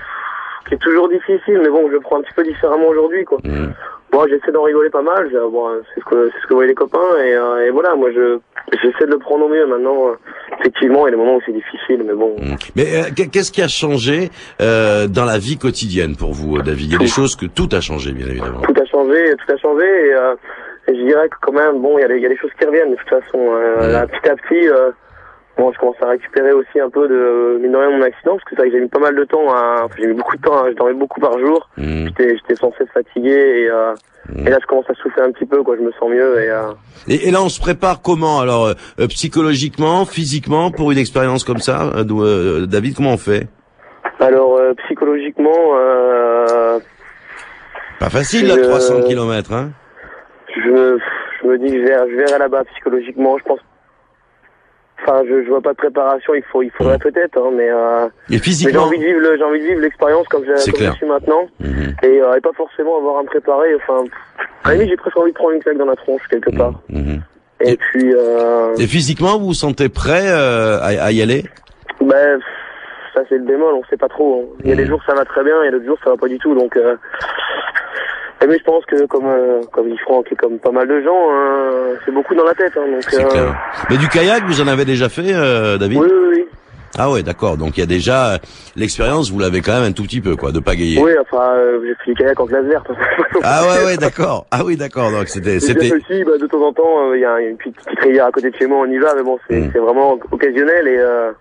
qui est toujours difficile, mais bon, je le prends un petit peu différemment aujourd'hui, quoi. Mhm. Moi, j'essaie d'en rigoler pas mal. Bon, c'est ce que c'est ce que voyaient les copains, et, euh, et voilà, moi, je j'essaie de le prendre au mieux maintenant. euh, Effectivement, il y a des moments où c'est difficile, mais bon. Mhm. Mais euh, qu'est- qu'est-ce qui a changé euh, dans la vie quotidienne pour vous, David? Il y a des choses que tout a changé, bien évidemment. Tout a changé, tout a changé, et, euh, et je dirais que quand même, bon, il y, a des- il y a des choses qui reviennent de toute façon. Euh, là, petit à petit, euh, bon, je commence à récupérer aussi un peu de mine de rien mon accident, parce que c'est vrai que j'ai mis pas mal de temps à, enfin, j'ai mis beaucoup de temps, à- je dormais beaucoup par jour. Mhm. J'étais, censé fatigué, et, euh, Mhm. et là, je commence à souffler un petit peu, quoi. Je me sens mieux, et euh, Et, et là, on se prépare comment Alors, euh, euh, psychologiquement, physiquement, pour une expérience comme ça, euh, euh, David, comment on fait? Alors euh, psychologiquement, euh, Pas facile, là, Je- 300 km, hein je, me- je me dis que je verrai, je verrai là-bas psychologiquement. Je pense, enfin, je, je vois pas de préparation. Il faut, il faudrait peut-être, hein, mais. Euh, Et Mais j'ai physiquement envie de vivre, j'ai envie de vivre l'expérience comme, j'ai- C'est comme je suis maintenant, Mhm, et, euh, et pas forcément avoir à me préparer. Enfin, à la limite, j'ai presque envie de prendre une claque dans la tronche quelque part. mhm. Et, Et- puis, euh, Et physiquement, vous vous sentez prêt à, à y aller? Ben, ça c'est le bémol, on sait pas trop. hein. Il y a des Mhm. jours ça va très bien, il y a d'autres jours ça va pas du tout. Donc, euh, mais je pense que comme euh, comme dit Franck et comme pas mal de gens, hein, c'est beaucoup dans la tête. Hein, donc, euh, clair. Mais du kayak, vous en avez déjà fait, euh, David Oui, oui, oui. Ah ouais, d'accord. Donc il y a déjà euh, l'expérience, vous l'avez quand même un tout petit peu, quoi, de pagayer. Oui, enfin, euh, j'ai fait du kayak en glace verte. *laughs* Ah ouais, ouais, d'accord. Ah oui, d'accord. Donc c'était, c'était. aussi, bah, de temps en temps, euh, il y a une petite, petite rivière à côté de chez moi, on y va, mais bon, c'est c'est vraiment occasionnel et euh,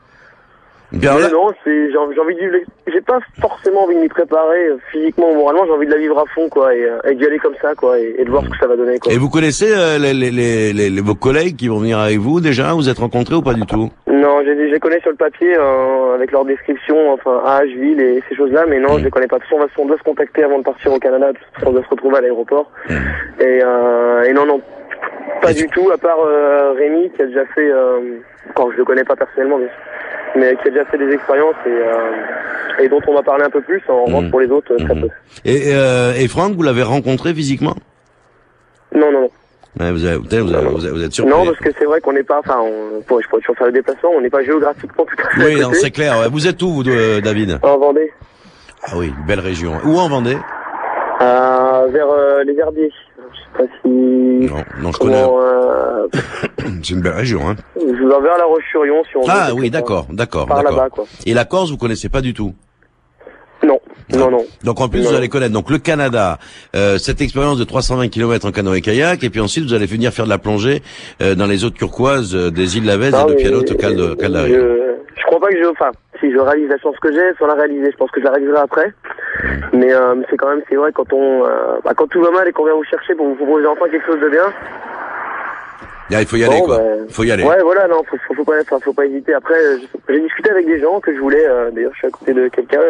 Bien, mais non, c'est j'ai envie, j'ai envie de vivre. J'ai pas forcément envie de m'y préparer euh, physiquement, moralement, j'ai envie de la vivre à fond, quoi, et, euh, et d'y aller comme ça, quoi, et, et de voir ce que ça va donner, quoi. Et vous connaissez euh, les, les, les, les- vos collègues qui vont venir avec vous déjà Vous êtes rencontrés ou pas du tout? Non, je les je les connais sur le papier, euh, avec leur description, enfin, âge, ville et ces choses-là, mais non, Mhm. je les connais pas. De toute façon, on, va, on doit se contacter avant de partir au Canada, de toute façon, on doit se retrouver à l'aéroport. Mhm. Et, euh, et non, non, pas du tout, à part euh, Rémi, qui a déjà fait, euh, quand je le connais pas personnellement, bien sûr, mais qui a déjà fait des expériences et, euh, et dont on va parler un peu plus, en revanche, Mhm. pour les autres, euh, très Mhm. peu. et, euh, et Franck, vous l'avez rencontré physiquement? Non, non, non. Ouais, vous, avez, vous, avez- vous, avez- vous êtes surpris. Non, parce que c'est vrai qu'on n'est pas, enfin, on, je pourrais toujours faire le déplacement, on n'est pas géographiquement tout à fait Oui, c'est clair. ouais. Vous êtes où, vous, euh, David? En Vendée. Ah oui, belle région. Où en Vendée? Euh, vers euh, les Herbiers. Je sais pas si. Non, non, je connais. Comment, *coughs* euh, C'est une belle région, hein. vers vers la Roche-sur-Yon, si on. Ah oui, d'accord, d'accord, d'accord. Et la Corse, vous connaissez pas du tout? Non, non, non. Donc en plus, Non. vous allez connaître donc le Canada, euh, cette expérience de 320 km en canoë kayak, et puis ensuite vous allez venir faire de la plongée euh, dans les eaux turquoises euh, des îles Lavez Ah, et de Pianote Cal de Cal d'Aria. Je, crois pas que je, enfin, si je réalise la chance que j'ai, sans la réaliser, je pense que je la réaliserai après. Mais euh, c'est quand même, c'est vrai, quand on, euh, bah, quand tout va mal et qu'on vient vous chercher pour vous proposer enfin quelque chose de bien. Ah, il faut y aller, bon, quoi. bah, Il faut y aller. Ouais, voilà, non, faut, faut, faut pas, faut pas hésiter. Après, euh, j'ai discuté avec des gens que je voulais. euh, D'ailleurs, je suis à côté de quelqu'un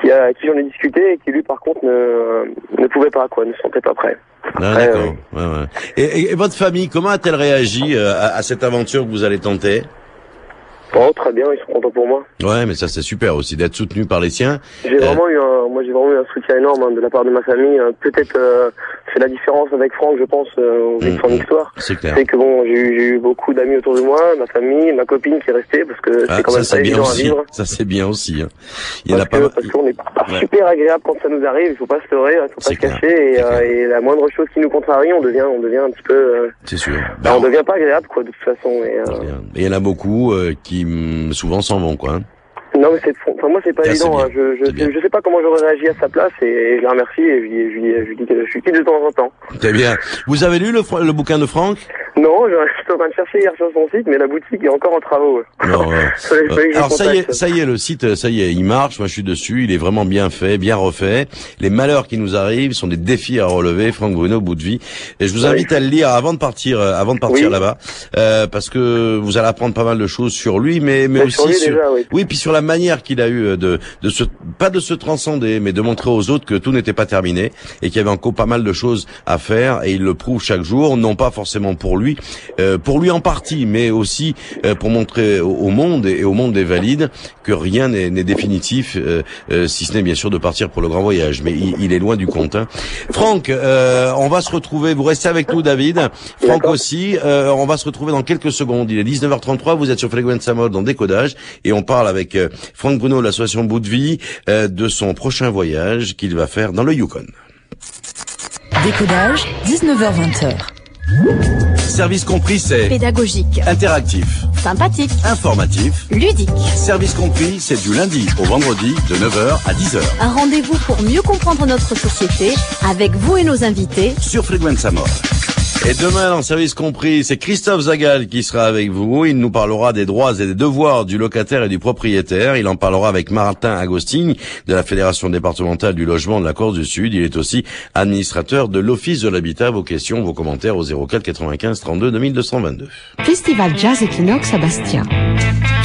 qui a, avec qui j'en ai discuté et qui lui, par contre, ne, ne pouvait pas, quoi, ne se sentait pas prêt. Ah, d'accord. Ouais, ouais. Et, et- et votre famille, comment a-t-elle réagi euh, à, à cette aventure que vous allez tenter? Oh, très bien, ils sont contents pour moi. Ouais, mais ça c'est super aussi d'être soutenu par les siens. J'ai Euh. vraiment eu un, moi j'ai vraiment eu un soutien énorme hein, de la part de ma famille. Euh, Peut-être euh, c'est la différence avec Franck, je pense, euh, vu de son Mhm. histoire. C'est clair. C'est que bon, j'ai eu, beaucoup d'amis autour de moi, ma famille, ma copine qui est restée parce que Ah, c'est quand ça même pas bien évident à vivre. Ça c'est bien aussi. Hein. Il y en a Parce pas. que- mal- parce qu'on est pas Ouais. super agréable quand ça nous arrive, il faut pas se leurrer, il faut pas se clair. cacher et, euh, et la moindre chose qui nous contrarie, on devient, on devient un petit peu, C'est sûr. bah, Ben, on devient pas agréable quoi de toute façon. Et, il y en a beaucoup euh, qui mm, souvent s'en vont, quoi. hein. Non, mais c'est, enfin, moi, c'est pas Ah, évident. hein. Je, je, je sais pas comment j'aurais réagi à sa place et je la remercie et je lui, je je dis que je suis qui de temps en temps. Très bien. Vous avez lu le, le bouquin de Franck? Non, *laughs* je suis en train de chercher hier sur son site, mais la boutique est encore en travaux. *laughs* ouais. Non, euh, Alors ça y est, ça y est, le site, ça y est, il marche. Moi, je suis dessus. Il est vraiment bien fait, bien refait. Les malheurs qui nous arrivent sont des défis à relever. Franck Bruno, bout de vie. Et je vous Oui. invite à le lire avant de partir, euh, avant de partir Oui. là-bas, euh, parce que vous allez apprendre pas mal de choses sur lui, mais mais Mais aussi sur lui, sur, déjà, oui. oui, puis sur la manière qu'il a eu euh, de de se pas de se transcender, mais de montrer aux autres que tout n'était pas terminé et qu'il y avait encore pas mal de choses à faire. Et il le prouve chaque jour, non pas forcément pour lui, euh, pour lui en partie, mais aussi euh, pour montrer au, au monde et au monde des valides que rien n'est n'est définitif, euh, euh, si ce n'est bien sûr de partir pour le grand voyage. Mais il, il est loin du compte. Hein. Franck, euh, on va se retrouver. Vous restez avec nous, David. Franck aussi. Euh, on va se retrouver dans quelques secondes. Il est 19h33. Vous êtes sur Fréquence Mode dans Décodage et on parle avec euh, Franck Bruno de l'association Bout de Vie euh, de son prochain voyage qu'il va faire dans le Yukon. Décodage, 19h20h. Service compris, c'est Pédagogique, interactif, sympathique, informatif. ludique. Service compris, c'est du lundi au vendredi de 9h à 10h Un rendez-vous pour mieux comprendre notre société avec vous et nos invités. sur Frequenza Mode. Et demain, dans Service compris, c'est Christophe Zagal qui sera avec vous. Il nous parlera des droits et des devoirs du locataire et du propriétaire. Il en parlera avec Martin Agostini de la Fédération départementale du logement de la Corse du Sud. Il est aussi administrateur de l'Office de l'habitat. Vos questions, vos commentaires au 04 95 32 2222. Festival Jazz Equinox à Bastia.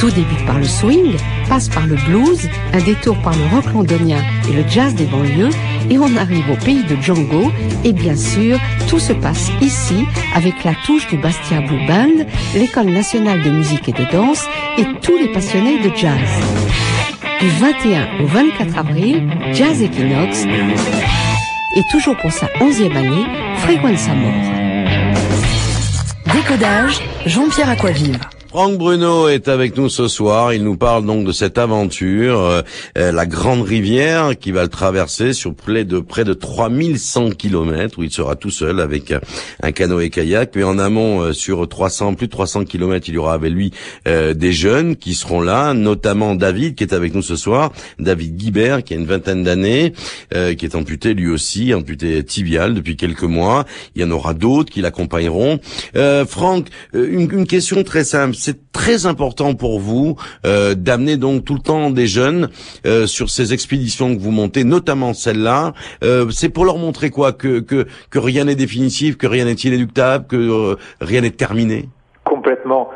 Tout débute par le swing, passe par le blues, un détour par le rock londonien et le jazz des banlieues, et on arrive au pays de Django, et bien sûr, tout se passe ici, avec la touche du Bastia Blue Band, l'école nationale de musique et de danse, et tous les passionnés de jazz. Du 21 au 24 avril, Jazz Equinox, et toujours pour sa onzième année, Frequenza Mort. Décodage, Jean-Pierre Aquavive. Franck Bruno est avec nous ce soir. Il nous parle donc de cette aventure, euh, euh, la Grande Rivière, qui va le traverser sur près de près de 3100 kilomètres, où il sera tout seul avec un canoë-kayak. Mais en amont, euh, sur 300, plus de 300 kilomètres, il y aura avec lui euh, des jeunes qui seront là, notamment David, qui est avec nous ce soir. David Guibert, qui a une vingtaine d'années, euh, qui est amputé lui aussi, amputé tibial depuis quelques mois. Il y en aura d'autres qui l'accompagneront. Euh, Franck, une, une question très simple. C'est très important pour vous euh, d'amener donc tout le temps des jeunes euh, sur ces expéditions que vous montez, notamment celle-là. Euh, c'est pour leur montrer quoi que, que, que rien n'est définitif, que rien n'est inéluctable, que euh, rien n'est terminé? Complètement.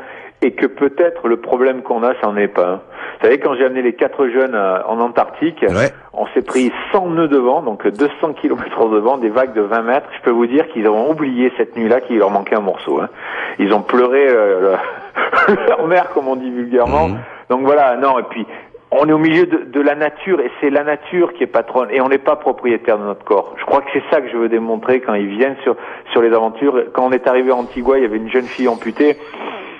Et que peut-être le problème qu'on a, ça n'en est pas. un. Vous savez, quand j'ai amené les quatre jeunes euh, en Antarctique, Ouais. on s'est pris 100 nœuds de vent, donc 200 km de vent, des vagues de 20 mètres. Je peux vous dire qu'ils ont oublié cette nuit-là qu'il leur manquait un morceau. hein. Ils ont pleuré euh, le- *laughs* leur mère, comme on dit vulgairement. Mhm. Donc voilà, non, et puis on est au milieu de, de la nature et c'est la nature qui est patronne et on n'est pas propriétaire de notre corps. Je crois que c'est ça que je veux démontrer quand ils viennent sur sur les aventures. Quand on est arrivé à Antigua, il y avait une jeune fille amputée.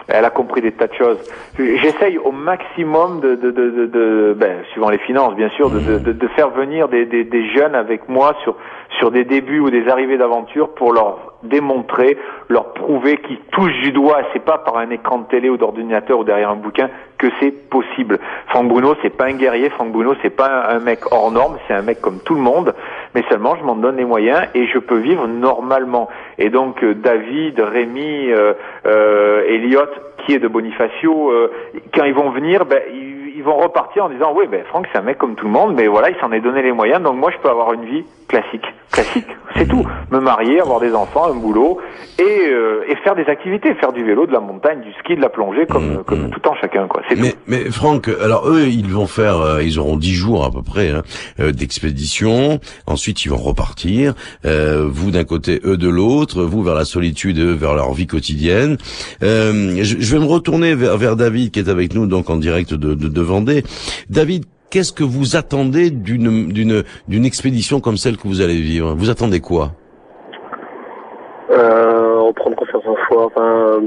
Elle a compris des tas de choses. J'essaye au maximum de, de, de, de, ben, suivant les finances bien sûr, de, faire venir des, des, des jeunes avec moi sur sur des débuts ou des arrivées d'aventure pour leur démontrer, leur prouver qu'ils touchent du doigt. C'est pas par un écran de télé ou d'ordinateur ou derrière un bouquin que c'est possible. Franck Bruno, c'est pas un guerrier. Franck Bruno, c'est pas un mec hors norme. C'est un mec comme tout le monde. Mais seulement, je m'en donne les moyens et je peux vivre normalement. Et donc, euh, David, Rémi, euh, euh, Elliot, qui est de Bonifacio, euh, quand ils vont venir, ben, ils vont repartir en disant, oui, ben, Franck, c'est un mec comme tout le monde, mais voilà, il s'en est donné les moyens. Donc, moi, je peux avoir une vie classique. Classique, c'est tout. Me marier, avoir des enfants, un boulot et, euh, et faire des activités, faire du vélo, de la montagne, du ski, de la plongée, comme, comme tout en chacun, quoi. C'est Mais, tout. mais Franck, alors eux, ils vont faire, euh, ils auront dix jours à peu près hein, euh, d'expédition. Ensuite, ils vont repartir. Euh, vous d'un côté, eux de l'autre. Vous vers la solitude, eux vers leur vie quotidienne. Euh, je, je vais me retourner vers, vers David qui est avec nous donc en direct de, de, de David. Qu'est-ce que vous attendez d'une d'une d'une expédition comme celle que vous allez vivre? Vous attendez quoi? Euh, reprendre confiance en soi, enfin, euh,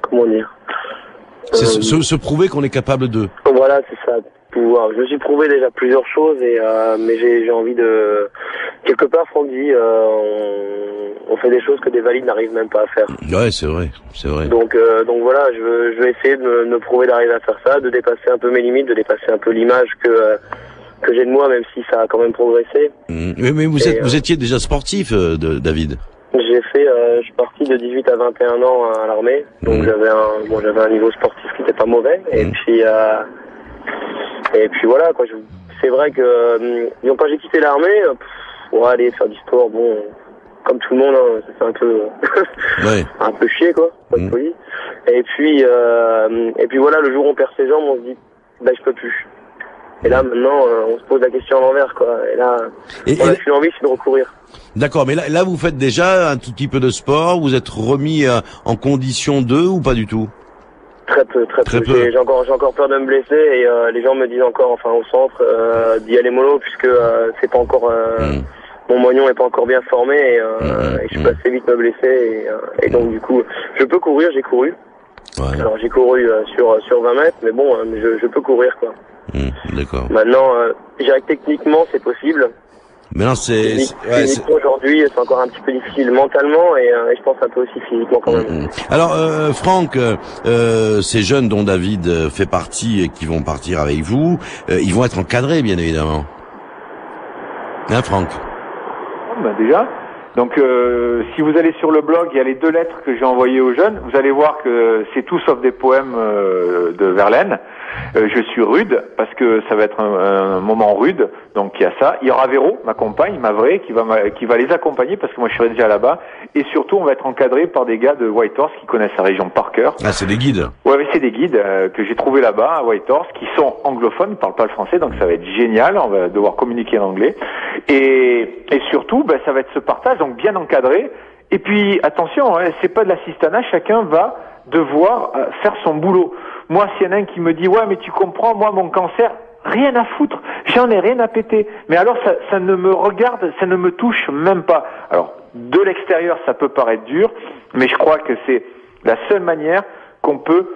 comment dire? C'est se, Euh, se- se prouver qu'on est capable de. Voilà, c'est ça. Pouvoir. Je me suis prouvé déjà plusieurs choses, et euh, mais j'ai j'ai envie de quelque part, Franck dit, euh, on, on fait des choses que des valides n'arrivent même pas à faire. Ouais, c'est vrai, c'est vrai. Donc, euh, donc voilà, je veux, je veux essayer de me, me prouver d'arriver à faire ça, de dépasser un peu mes limites, de dépasser un peu l'image que euh, que j'ai de moi, même si ça a quand même progressé. Mm. Oui, mais vous, Et, êtes, euh, vous étiez déjà sportif, euh, de, David. J'ai fait, euh, je suis parti de 18 à 21 ans à l'armée, donc Mhm. j'avais un, bon, j'avais un niveau sportif qui était pas mauvais, et Mhm. puis, euh, et puis voilà, quoi. je- C'est vrai que, euh, disons, quand j'ai quitté l'armée, euh, pour aller faire du sport, bon, comme tout le monde, hein, ça fait un peu, *laughs* Ouais. un peu chier, quoi, pour être Mhm. poli. Et puis, euh, et puis voilà, le jour où on perd ses jambes, on se dit, bah, je peux plus. Et là, maintenant, euh, on se pose la question à l'envers, quoi. Et là, Et, on a et- plus envie, c'est de recourir. D'accord, mais là, là, vous faites déjà un tout petit peu de sport, vous êtes remis euh, en condition de ou pas du tout? Très peu, très, Très peu. peu. J'ai encore, j'ai encore peur de me blesser et euh, les gens me disent encore, enfin au centre, euh, d'y aller mollo puisque euh, c'est pas encore, Mm. mon moignon est pas encore bien formé et, Mhm, et je peux assez vite me blesser et, et donc du coup, je peux courir, j'ai couru. Ouais. Alors j'ai couru sur sur 20 mètres, mais bon, je, je peux courir quoi. Mm, D'accord. Maintenant, je dirais que techniquement c'est possible. Maintenant, c'est... Physi- c'est- ouais, aujourd'hui, c'est encore un petit peu difficile mentalement et, euh, et je pense un peu aussi physiquement quand même. Mm, mm. Alors, euh, Franck, euh, ces jeunes dont David euh, fait partie et qui vont partir avec vous, euh, ils vont être encadrés, bien évidemment. Hein, Franck? Ben déjà. Donc, euh, si vous allez sur le blog, il y a les deux lettres que j'ai envoyées aux jeunes. Vous allez voir que c'est tout sauf des poèmes euh, de Verlaine. Euh, je suis rude parce que ça va être un, un moment rude. Donc, il y a ça. Il y aura Véro, ma compagne, ma vraie, qui va qui va les accompagner parce que moi, je serai déjà là-bas. Et surtout, on va être encadré par des gars de Whitehorse qui connaissent la région par cœur. Ah, c'est des guides. Ouais, mais c'est des guides euh, que j'ai trouvés là-bas à Whitehorse qui sont anglophones, ils parlent pas le français, donc ça va être génial. On va devoir communiquer en anglais. Et, et surtout, ben, ça va être ce partage, donc bien encadré. Et puis attention, hein, c'est pas de l'assistanat, chacun va devoir euh, faire son boulot. Moi, s'il y en a un qui me dit ouais, mais tu comprends, moi mon cancer, rien à foutre, j'en ai rien à péter. Mais alors ça ne me regarde, ça ne me touche même pas. Alors de l'extérieur, ça peut paraître dur, mais je crois que c'est la seule manière qu'on peut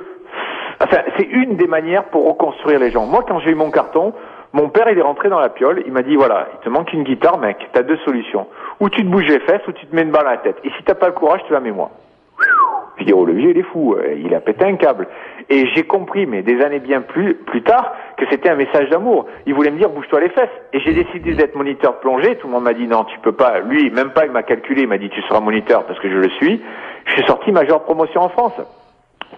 Enfin, c'est une des manières pour reconstruire les gens. Moi, quand j'ai eu mon carton, mon père, il est rentré dans la piole, il m'a dit, voilà, il te manque une guitare, mec, t'as deux solutions. Ou tu te bouges les fesses, ou tu te mets une balle à la tête. Et si t'as pas le courage, tu la mets moi. Je dis, oh, le vieux, il est fou, euh, il a pété un câble. Et j'ai compris, mais des années bien plus, plus tard, que c'était un message d'amour. Il voulait me dire, bouge-toi les fesses. Et j'ai décidé d'être moniteur de plongée. Tout le monde m'a dit, non, tu peux pas. Lui, même pas, il m'a calculé, il m'a dit, tu seras moniteur parce que je le suis. Je suis sorti major promotion en France.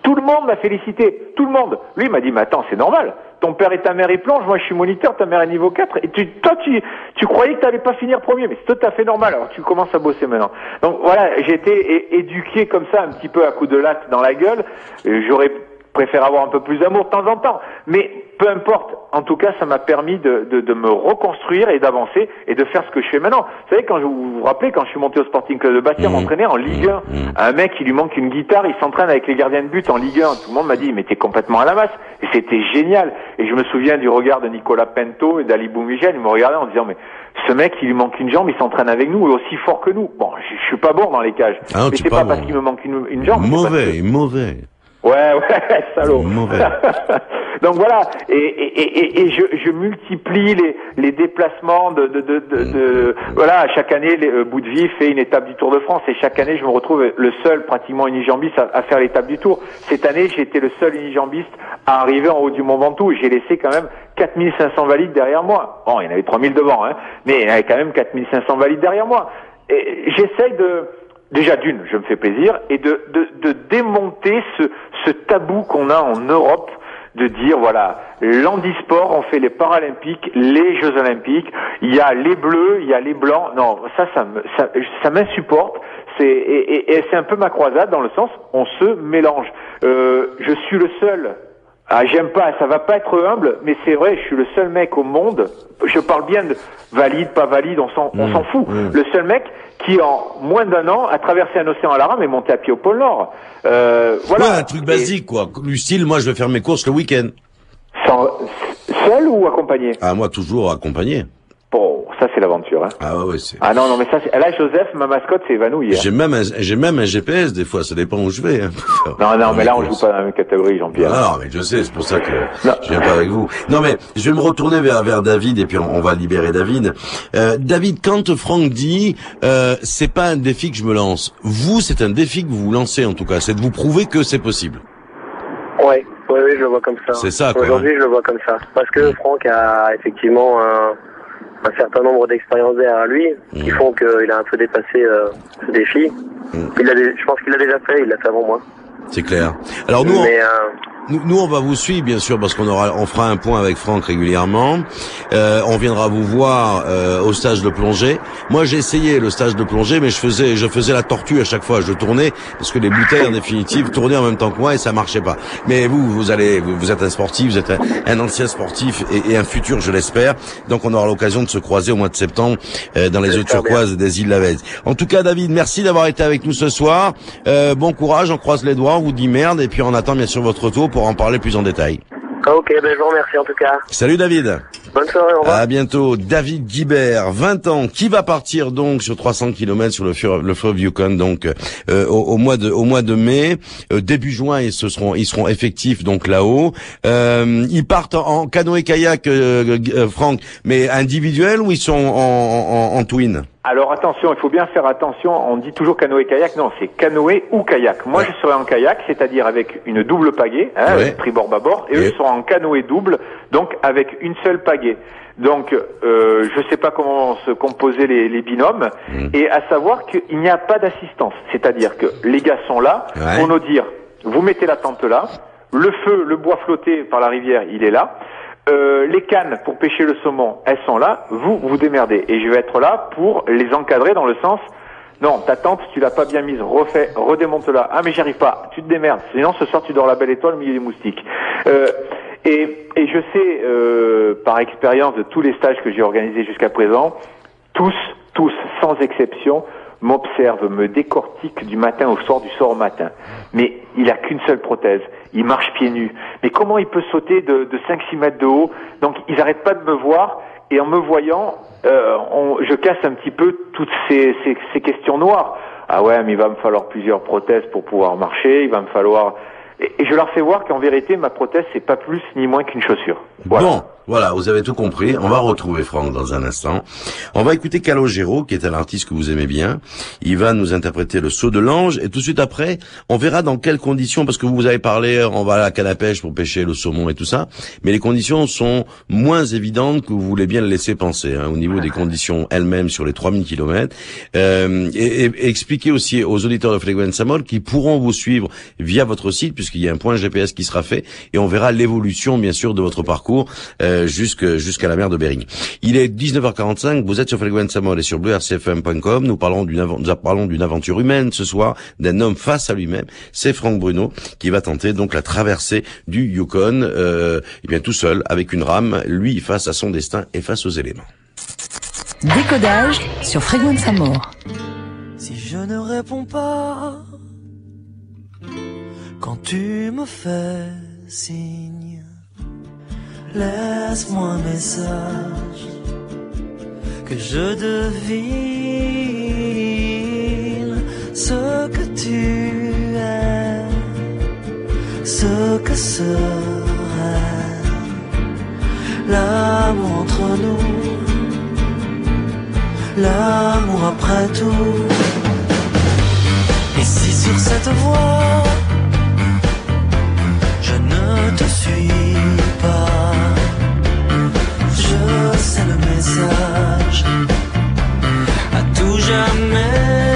Tout le monde m'a félicité, tout le monde. Lui m'a dit, mais attends, c'est normal. Ton père et ta mère ils plongent, moi je suis moniteur, ta mère est niveau 4. Et tu, toi tu, tu croyais que tu n'allais pas finir premier, mais c'est tout à fait normal. Alors tu commences à bosser maintenant. Donc voilà, j'ai été éduqué comme ça, un petit peu à coup de latte dans la gueule. Euh, J'aurais préféré avoir un peu plus d'amour de temps en temps. Mais peu importe, en tout cas ça m'a permis de, de, de me reconstruire et d'avancer et de faire ce que je fais maintenant. Vous savez, quand je vous vous rappelez, quand je suis monté au Sporting Club de Bastia, Mhm. m'entraîner en Ligue 1, Mhm. un mec, il lui manque une guitare, il s'entraîne avec les gardiens de but en Ligue 1. Tout le monde m'a dit, mais t'es complètement à la masse. Et c'était génial. Et je me souviens du regard de Nicolas Pento et d'Ali Boumigel. Ils me regardaient en disant, mais ce mec, il lui manque une jambe, il s'entraîne avec nous, aussi fort que nous. Bon, je, je suis pas bon dans les cages. Ah non, mais c'est es pas pas parce qu'il me manque une, une jambe. que- Mauvais, mauvais. Ouais, ouais, *laughs* salaud. Mauvais. *laughs* Donc voilà, et, et, et, et je, je multiplie les, les déplacements de, de, de, de, de- voilà, chaque année, les, euh, Bout de Vif fait une étape du Tour de France et chaque année, je me retrouve le seul pratiquement unijambiste à, à faire l'étape du Tour. Cette année, j'ai été le seul unijambiste à arriver en haut du Mont Ventoux. J'ai laissé quand même 4500 valides derrière moi. Bon, il y en avait 3000 devant, hein, mais il y avait quand même 4500 valides derrière moi. J'essaye de, déjà d'une, je me fais plaisir, et de, de, de démonter ce, ce tabou qu'on a en Europe de dire voilà l'handisport on fait les paralympiques les jeux olympiques il y a les bleus il y a les blancs. Non ça ça me ça, ça m'insupporte. C'est et, et- et c'est un peu ma croisade dans le sens on se mélange. Euh, je suis le seul ah, j'aime pas, ça va pas être humble, mais c'est vrai, je suis le seul mec au monde, je parle bien de valide, pas valide, on s'en, on Mmh, s'en fout. mmh. Le seul mec qui, en moins d'un an, a traversé un océan à la rame et monté à pied au pôle Nord. Euh, voilà. Ouais, un truc basique, quoi. Style, moi, je vais faire mes courses le week-end. Sans- seul ou accompagné? Ah, moi, toujours accompagné. Bon, Ça, c'est l'aventure. Hein. Ah ouais, ouais, c'est. Ah non, non, mais ça, c'est- là, Joseph, ma mascotte, c'est évanoui. hein. J'ai même un, j'ai même un GPS des fois, ça dépend où je vais. hein. Non, non, mais là, on joue pas dans la même catégorie, Jean-Pierre. Non, mais je sais, c'est pour ça que Non. je viens pas avec vous. Non, mais je vais me retourner vers vers David et puis on, on va libérer David. Euh, David, quand Franck dit euh, c'est pas un défi que je me lance, vous c'est un défi que vous vous lancez en tout cas, c'est de vous prouver que c'est possible. Ouais, ouais, oui, je le vois comme ça. C'est ça, quoi, Aujourd'hui, je le vois comme ça. Parce que Franck a effectivement un, un certain nombre d'expériences derrière lui qui Mm. font qu'il a un peu dépassé euh, ce défi. Mm. Il dé- je pense qu'il l'a déjà fait, il l'a fait avant moi. C'est clair. Alors nous, on- Mais euh, Nous, nous, on va vous suivre bien sûr parce qu'on aura, on fera un point avec Franck régulièrement. Euh, on viendra vous voir euh, au stage de plongée. Moi, j'ai essayé le stage de plongée, mais je faisais, je faisais la tortue à chaque fois. Je tournais parce que les bouteilles en définitive tournaient en même temps que moi et ça marchait pas. Mais vous, vous allez, vous, vous êtes un sportif, vous êtes un, un ancien sportif et, et un futur, je l'espère. Donc, on aura l'occasion de se croiser au mois de septembre euh, dans les eaux turquoises des îles Lavez. En tout cas, David, merci d'avoir été avec nous ce soir. Euh, bon courage, on croise les doigts, on vous dit merde et puis on attend bien sûr votre retour pour en parler plus en détail. ok, ben je vous remercie en tout cas. Salut David. Bonne soirée, au revoir. À bientôt. David Guibert, 20 ans, qui va partir donc sur 300 km sur le fleuve, le fleuve Yukon donc euh, au, au mois de au mois de mai, Euh, début juin ils se seront ils seront effectifs donc là-haut. Euh, ils partent en, en canoë kayak euh, euh, Franck, mais individuel ou ils sont en, en, en twin? Alors attention, il faut bien faire attention. On dit toujours canoë-kayak. Non, c'est canoë ou kayak. Moi, Ouais. je serai en kayak, c'est-à-dire avec une double pagaie, hein, Ouais. avec tribord-bâbord, et, Et- eux seront en canoë double, donc avec une seule pagaie. Donc, euh, je ne sais pas comment se composer les, les binômes, Mm. et à savoir qu'il n'y a pas d'assistance. C'est-à-dire que les gars sont là Ouais. pour nous dire, vous mettez la tente là, le feu, le bois flotté par la rivière, il est là. Euh, les cannes pour pêcher le saumon, elles sont là. Vous, vous démerdez. Et je vais être là pour les encadrer dans le sens. Non, ta tente, tu l'as pas bien mise. Refais, redémonte-la. Ah, mais j'y arrive pas. Tu te démerdes. Sinon, ce soir, tu dors la belle étoile au milieu des moustiques. Euh, et, et je sais, euh, par expérience de tous les stages que j'ai organisés jusqu'à présent, tous, tous, sans exception, m'observent, me décortiquent du matin au soir, du soir au matin. Mais il a qu'une seule prothèse. Il marche pieds nus. Mais comment il peut sauter de, de 5-6 mètres de haut Donc ils n'arrêtent pas de me voir. Et en me voyant, euh, on- je casse un petit peu toutes ces, ces, ces questions noires. Ah ouais, mais il va me falloir plusieurs prothèses pour pouvoir marcher. Il va me falloir... Et, je leur fais voir qu'en vérité, ma prothèse, c'est pas plus ni moins qu'une chaussure. Voilà. Bon, voilà, vous avez tout compris. On va retrouver Franck dans un instant. On va écouter Calogero, qui est un artiste que vous aimez bien. Il va nous interpréter le saut de l'ange. Et tout de suite après, on verra dans quelles conditions, parce que vous avez parlé, on va à la canne à pêche pour pêcher le saumon et tout ça. Mais les conditions sont moins évidentes que vous voulez bien le laisser penser, hein, au niveau des conditions elles-mêmes sur les 3000 km. Euh, et, et- expliquer aussi aux auditeurs de Fleguen Samol qui pourront vous suivre via votre site, puisqu'il y a un point GPS qui sera fait, et on verra l'évolution, bien sûr, de votre parcours euh, jusque- jusqu'à la mer de Bering. Il est 19h45, vous êtes sur Fleguen Samol et sur bluercfm.com. Nous parlons d'une nous parlons d'une aventure humaine ce soir, d'un homme face à lui-même. C'est Franck Bruno qui va tenter donc la traversée du Yukon, euh, et bien tout seul, avec une rame, lui face à son destin et face aux éléments. Décodage sur Fréquence Amour. Si je ne réponds pas quand tu me fais signe, laisse-moi un message que je devine ce que tu es, ce que serait l'amour entre nous l'amour après tout. Et si sur cette voie, je ne te suis sais le message à tout jamais.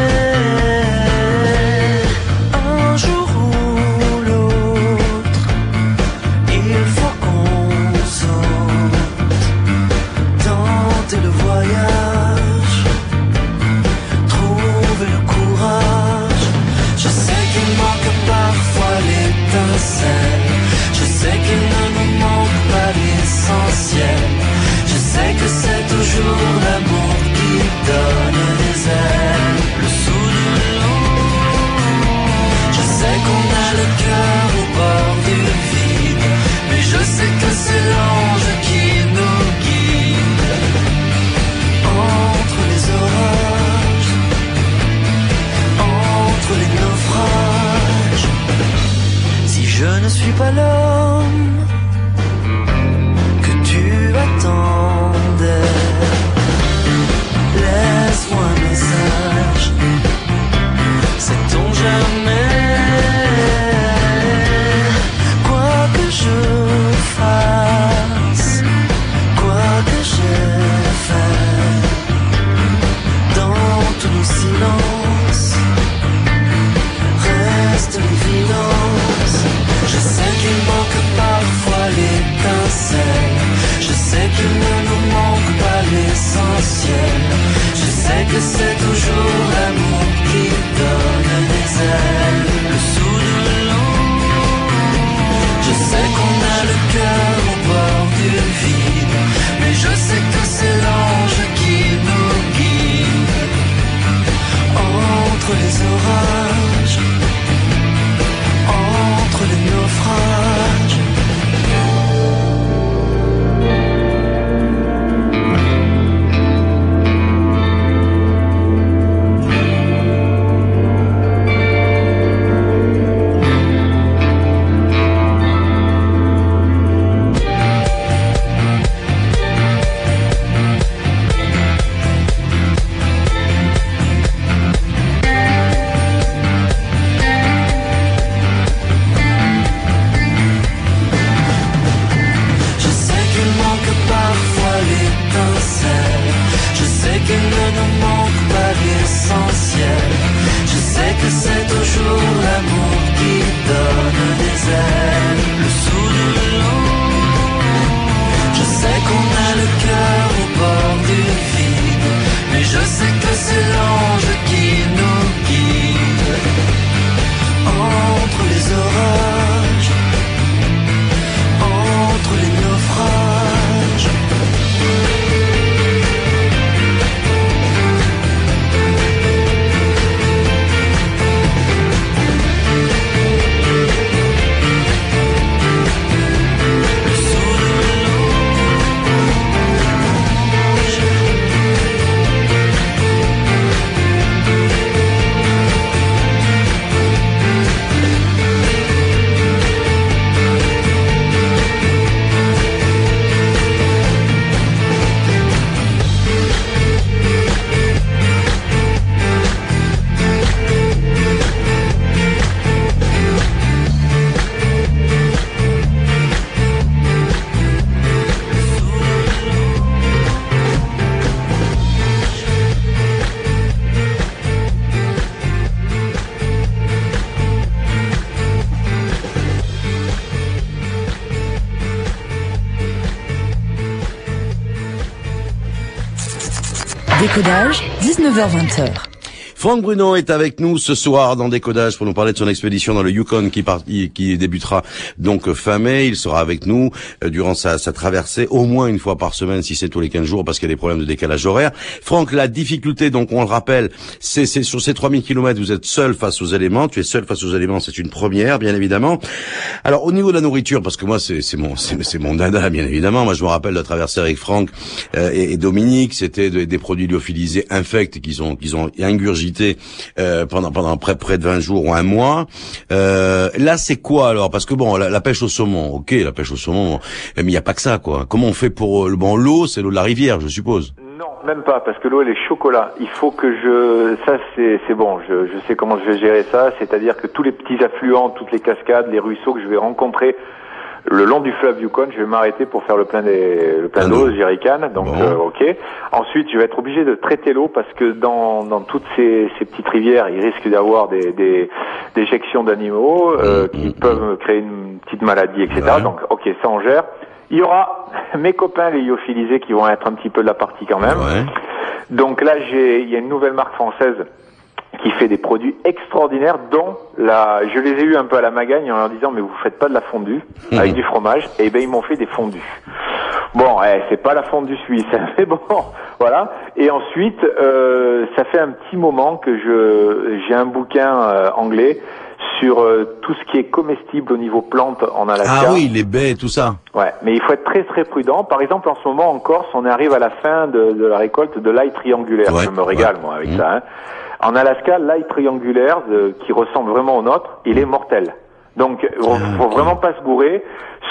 Décodage, 19h20h. Franck Bruno est avec nous ce soir dans Décodage pour nous parler de son expédition dans le Yukon qui, part- qui débutera donc fin mai. Il sera avec nous euh, durant sa, sa traversée au moins une fois par semaine, si c'est tous les 15 jours, parce qu'il y a des problèmes de décalage horaire. Franck, la difficulté, donc on le rappelle, c'est sur ces 3000 km, vous êtes seul face aux éléments. Tu es seul face aux éléments, c'est une première, bien évidemment. Alors au niveau de la nourriture, parce que moi c'est mon c'est mon dada, bien évidemment. Moi je me rappelle de la traversée avec Franck euh, et, Dominique, c'était de- des produits lyophilisés infects qu'ils ont qu'ils ont ingurgités euh, pendant pendant près près de 20 jours ou un mois. Euh, là c'est quoi alors? Parce que bon, la, pêche au saumon, ok, la pêche au saumon, mais il n'y a pas que ça quoi. Comment on fait pour euh, bon l'eau, c'est l'eau de la rivière, je suppose. Non, même pas, parce que l'eau elle est chocolat. Il faut que je, ça c'est c'est bon, je, je sais comment je vais gérer ça. C'est-à-dire que tous les petits affluents, toutes les cascades, les ruisseaux que je vais rencontrer le long du fleuve Yukon, je vais m'arrêter pour faire le plein des, le plein Plein d'eau, jerrycan. Donc Bon. euh, ok. Ensuite, je vais être obligé de traiter l'eau parce que dans, dans toutes ces, ces petites rivières, il risque d'avoir des, des déjections d'animaux euh, Mm, qui mm, peuvent créer une petite maladie, etc. Ouais. Donc ok, ça on gère. Il y aura *laughs* mes copains les lyophilisés qui vont être un petit peu de la partie quand même. Ouais. Donc là, j'ai, il y a une nouvelle marque française qui fait des produits extraordinaires, dont la, je les ai eu un peu à la magagne en leur disant mais vous faites pas de la fondue avec du fromage, et ben ils m'ont fait des fondus. Bon, eh, c'est pas la fondue suisse, *laughs* mais bon, voilà. Et ensuite, euh, ça fait un petit moment que je, j'ai un bouquin euh, anglais sur euh, tout ce qui est comestible au niveau plante en Alaska. Ah oui, les baies, tout ça. Ouais, mais il faut être très très prudent. Par exemple, en ce moment en Corse, on arrive à la fin de, de la récolte de l'ail triangulaire. Ouais, Je me régale ouais. moi avec Mmh. ça. hein. En Alaska, l'ail triangulaire de- qui ressemble vraiment au nôtre, il est mortel. Donc, faut, faut vraiment pas se gourer.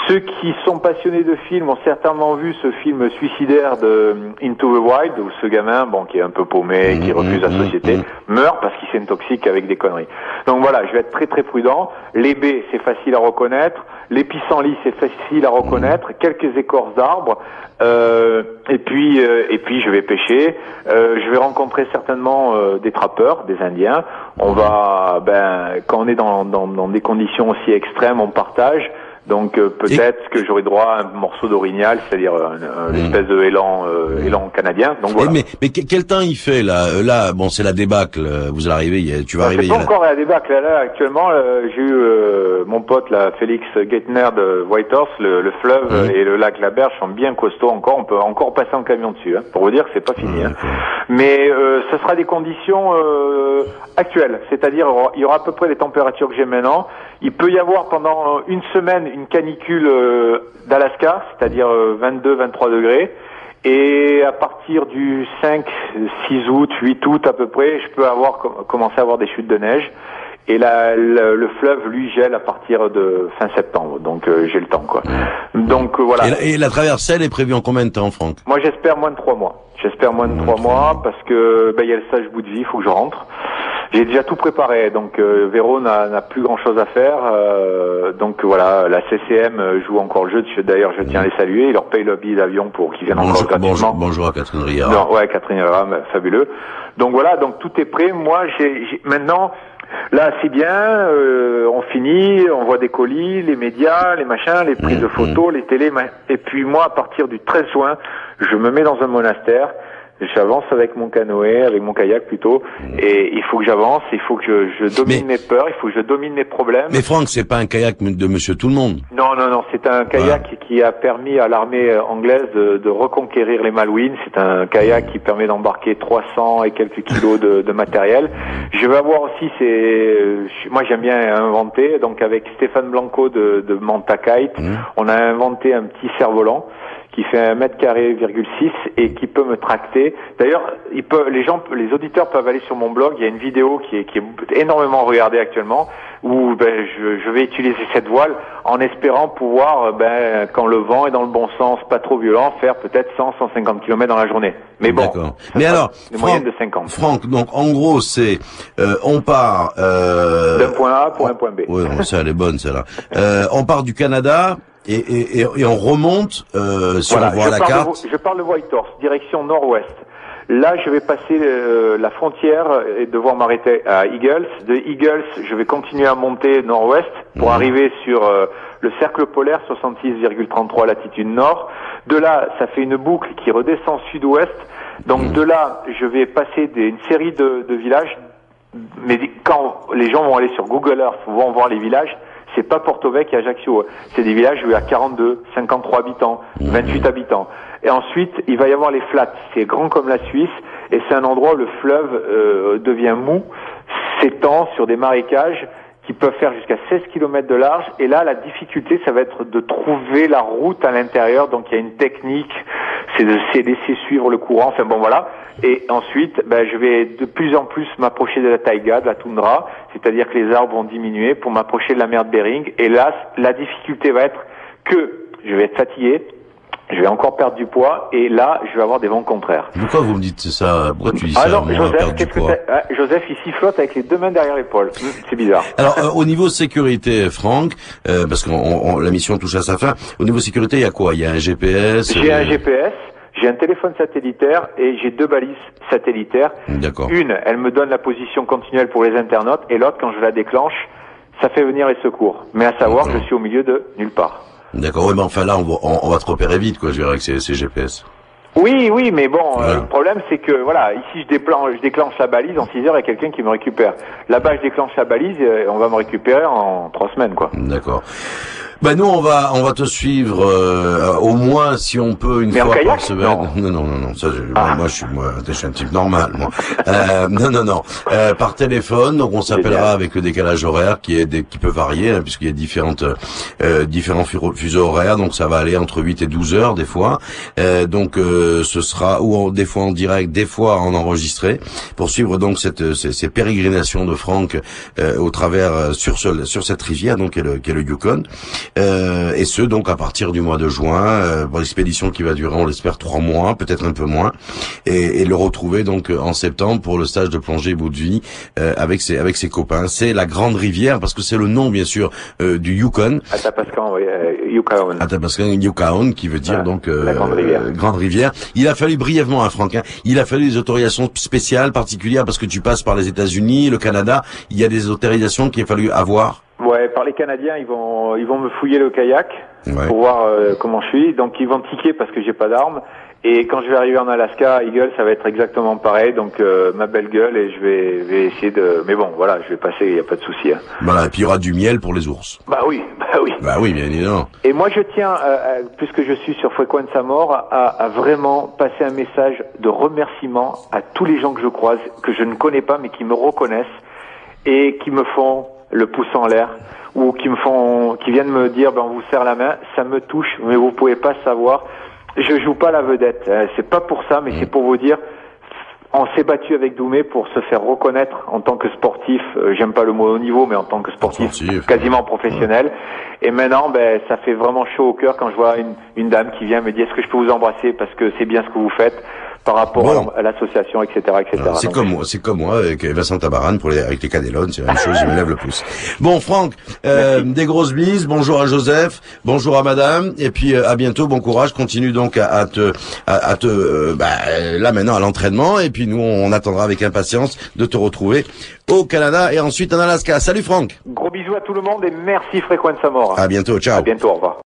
Ceux qui sont passionnés de films ont certainement vu ce film suicidaire de Into the Wild, où ce gamin, bon, qui est un peu paumé, qui refuse la société, meurt parce qu'il s'intoxique avec des conneries. Donc voilà, je vais être très très prudent. Les baies, c'est facile à reconnaître. Les pissenlits, c'est facile à reconnaître. Quelques écorces d'arbres. Euh, et puis euh, et puis je vais pêcher. Euh, je vais rencontrer certainement euh, des trappeurs, des Indiens. On va, ben, quand on est dans, dans, dans des conditions aussi extrêmes, on partage. Donc euh, peut-être que j'aurai droit à un morceau d'orignal, c'est-à-dire un, un espèce de élan, euh, élan canadien. Donc Eh, voilà. mais mais que- quel temps il fait là? Euh, Là, bon, c'est la débâcle. euh, Vous allez arriver, il y a- tu vas arriver. C'est il y pas la- encore à la débâcle. Là, actuellement, euh, j'ai eu euh, mon pote, là, Félix Geithner de Whitehorse, le, le fleuve Mhm. et le lac La Berge sont bien costauds encore. On peut encore passer en camion dessus, hein, pour vous dire que c'est pas fini. hein. Mais euh, ce sera des conditions euh, actuelles, c'est-à-dire il y aura à peu près les températures que j'ai maintenant. Il peut y avoir pendant une semaine une canicule euh, d'Alaska, c'est-à-dire 22-23 degrés. Et à partir du 5, 6 août, 8 août à peu près, je peux avoir com- commencer à avoir des chutes de neige. Et la, le, le fleuve, lui, gèle à partir de fin septembre. Donc euh, j'ai le temps, quoi. Donc euh, voilà. Et la, et la traversée, elle est prévue en combien de temps, Franck? Moi, j'espère moins de trois mois. J'espère moins de trois mois parce que ben, il y a le stage bout de vie, il faut que je rentre. J'ai déjà tout préparé, donc euh, Véro n'a plus grand chose à faire. euh, donc voilà, la CCM joue encore le jeu. Je- D'ailleurs, je tiens à les saluer. Ils leur payent le billet d'avion pour qu'ils viennent encore bonjour, gratuitement. bonjour, bonjour à Catherine Riard. Non, ouais, Catherine Ram, fabuleux. Donc voilà, donc tout est prêt. Moi, j'ai maintenant, là, c'est bien. euh, on finit, on voit des colis, les médias, les machins, les prises de photos, les télés. Et puis moi, à partir du 13 juin, je me mets dans un monastère. J'avance avec mon canoë, avec mon kayak plutôt, et il faut que j'avance, il faut que je, je domine mes peurs, il faut que je domine mes problèmes. Mais Franck, c'est pas un kayak de Monsieur Tout le Monde. Non, non, non, c'est un kayak qui a permis à l'armée euh, anglaise de, de reconquérir les Malouines. C'est un kayak qui permet d'embarquer 300 et quelques kilos de, de matériel. Je vais avoir aussi, c'est, je- moi j'aime bien inventer, donc avec Stéphane Blanco de, de Manta Kite, on a inventé un petit cerf-volant qui fait un mètre carré virgule six et qui peut me tracter. D'ailleurs, il peut, les gens, les auditeurs peuvent aller sur mon blog. Il y a une vidéo qui est, qui est énormément regardée actuellement où ben, je, je vais utiliser cette voile en espérant pouvoir, ben, quand le vent est dans le bon sens, pas trop violent, faire peut-être 100, 150 km dans la journée. Mais bon, D'accord. Mais alors, Franck, de 50. Franck, donc en gros, c'est euh, on part. Euh, D'un point A pour un point B. Oui, ça elle est bonne celle-là. Euh, on part du Canada et, et, et, et on remonte euh, si Voilà, on voit je la carte. De, je parle de Whitehorse, direction nord-ouest. Là, je vais passer euh, la frontière et devoir m'arrêter à Eagles. De Eagles, je vais continuer à monter nord-ouest pour Mhm. arriver sur euh, le cercle polaire 66,33 latitude nord. De là, ça fait une boucle qui redescend sud-ouest. Donc Mhm. de là, je vais passer des, une série de, de villages. Mais quand les gens vont aller sur Google Earth, vont voir les villages, c'est pas Porto Vecchio et Ajaccio. C'est des villages où il y a 42, 53 habitants, 28 habitants. Et ensuite, il va y avoir les flats. C'est grand comme la Suisse et c'est un endroit où le fleuve euh, devient mou, s'étend sur des marécages qui peuvent faire jusqu'à 16 km de large. Et là, la difficulté, ça va être de trouver la route à l'intérieur. Donc, il y a une technique, c'est de laisser suivre le courant. Enfin, bon, voilà. Et ensuite, ben, je vais de plus en plus m'approcher de la taïga, de la toundra. C'est-à-dire que les arbres vont diminuer pour m'approcher de la mer de Bering. Et là, la difficulté va être que je vais être fatigué, je vais encore perdre du poids, et là, je vais avoir des vents contraires. Pourquoi vous me dites ça Pourquoi tu dis ça Moi, Joseph, du poids. ah, Joseph, il sifflote avec les deux mains derrière l'épaule. C'est bizarre. Alors euh, au niveau sécurité, Franck, euh, parce que la mission touche à sa fin. Au niveau sécurité, il y a quoi? Il y a un GPS. J'ai euh, un GPS, j'ai un téléphone satellitaire et j'ai deux balises satellitaires. D'accord. Une, elle me donne la position continuelle pour les internautes et l'autre, quand je la déclenche, ça fait venir les secours. Mais à savoir je suis au milieu de nulle part. D'accord. Oui, mais enfin là, on va, on, on va te repérer vite, quoi. Je dirais que c'est c'est GPS. Oui, oui, mais bon, euh, le problème c'est que voilà, ici je déclenche, je déclenche la balise en 6 heures, il y a quelqu'un qui me récupère. Là-bas, je déclenche la balise, et on va me récupérer en 3 semaines, quoi. D'accord. Bah nous on va on va te suivre euh, au moins si on peut une Mais fois par semaine. Non non non non ça je, moi, moi, je suis moi je suis un type normal moi. Euh, non non non Euh, par téléphone donc on s'appellera avec le décalage horaire qui est des- qui peut varier hein, puisqu'il y a différentes euh, différents fu- fuseaux horaires donc ça va aller entre 8 et 12 heures des fois. Euh, donc euh, ce sera ou en- des fois en direct des fois en enregistré pour suivre donc cette ces, ces pérégrinations de Franck euh, au travers euh, sur ce, sur cette rivière donc qui est le, qui est le Yukon euh, et ce donc à partir du mois de juin euh, pour l'expédition qui va durer on l'espère trois mois peut-être un peu moins et, et le retrouver donc euh, en septembre pour le stage de plongée bout de vie euh, avec ses avec ses copains c'est la grande rivière parce que c'est le nom bien sûr euh, du Yukon Atapascan, oui, euh, Yucatan. Athabascan Yukon qui veut dire donc la grande rivière. euh, grande rivière. Il a fallu brièvement, hein, Franck, hein, il a fallu des autorisations spéciales, particulières, parce que tu passes par les États-Unis, le Canada. Il y a des autorisations qu'il a fallu avoir. Ouais, par les Canadiens, ils vont, ils vont me fouiller le kayak Ouais. pour voir euh, comment je suis. Donc ils vont tiquer parce que j'ai pas d'armes. Et quand je vais arriver en Alaska, Eagle, ça va être exactement pareil. Donc euh, ma belle gueule et je vais, vais essayer de. Mais bon, voilà, je vais passer, il y a pas de souci. hein. Voilà, et puis il y aura du miel pour les ours. Bah oui, *laughs* bah oui. Bah oui, bien évidemment. Et moi, je tiens, euh, euh, puisque je suis sur Frequenza Mort, à, à vraiment passer un message de remerciement à tous les gens que je croise, que je ne connais pas, mais qui me reconnaissent et qui me font le pouce en l'air ou qui me font, qui viennent me dire, ben on vous serre la main. Ça me touche, mais vous pouvez pas savoir. Je joue pas la vedette. hein. C'est pas pour ça, mais c'est pour vous dire. On s'est battu avec Doumé pour se faire reconnaître en tant que sportif. euh, J'aime pas le mot haut niveau, mais en tant que sportif, Sportif. quasiment professionnel. Et maintenant, ben, ça fait vraiment chaud au cœur quand je vois une, une dame qui vient me dire est-ce que je peux vous embrasser parce que c'est bien ce que vous faites? Par rapport Bon. à, l'association, etc., etc. C'est comme moi, c'est comme moi avec Vincent Tabaran pour les, avec les Canélones, c'est la même chose, je me lève le pouce. Bon, Franck, euh, des grosses bises, bonjour à Joseph, bonjour à Madame, et puis euh, à bientôt, bon courage, continue donc à, à te, à, à te, euh, bah, là maintenant à l'entraînement, et puis nous on attendra avec impatience de te retrouver au Canada et ensuite en Alaska. Salut Franck, Gros bisous à tout le monde et merci Frequenza Mort. à bientôt, ciao. À bientôt, au revoir.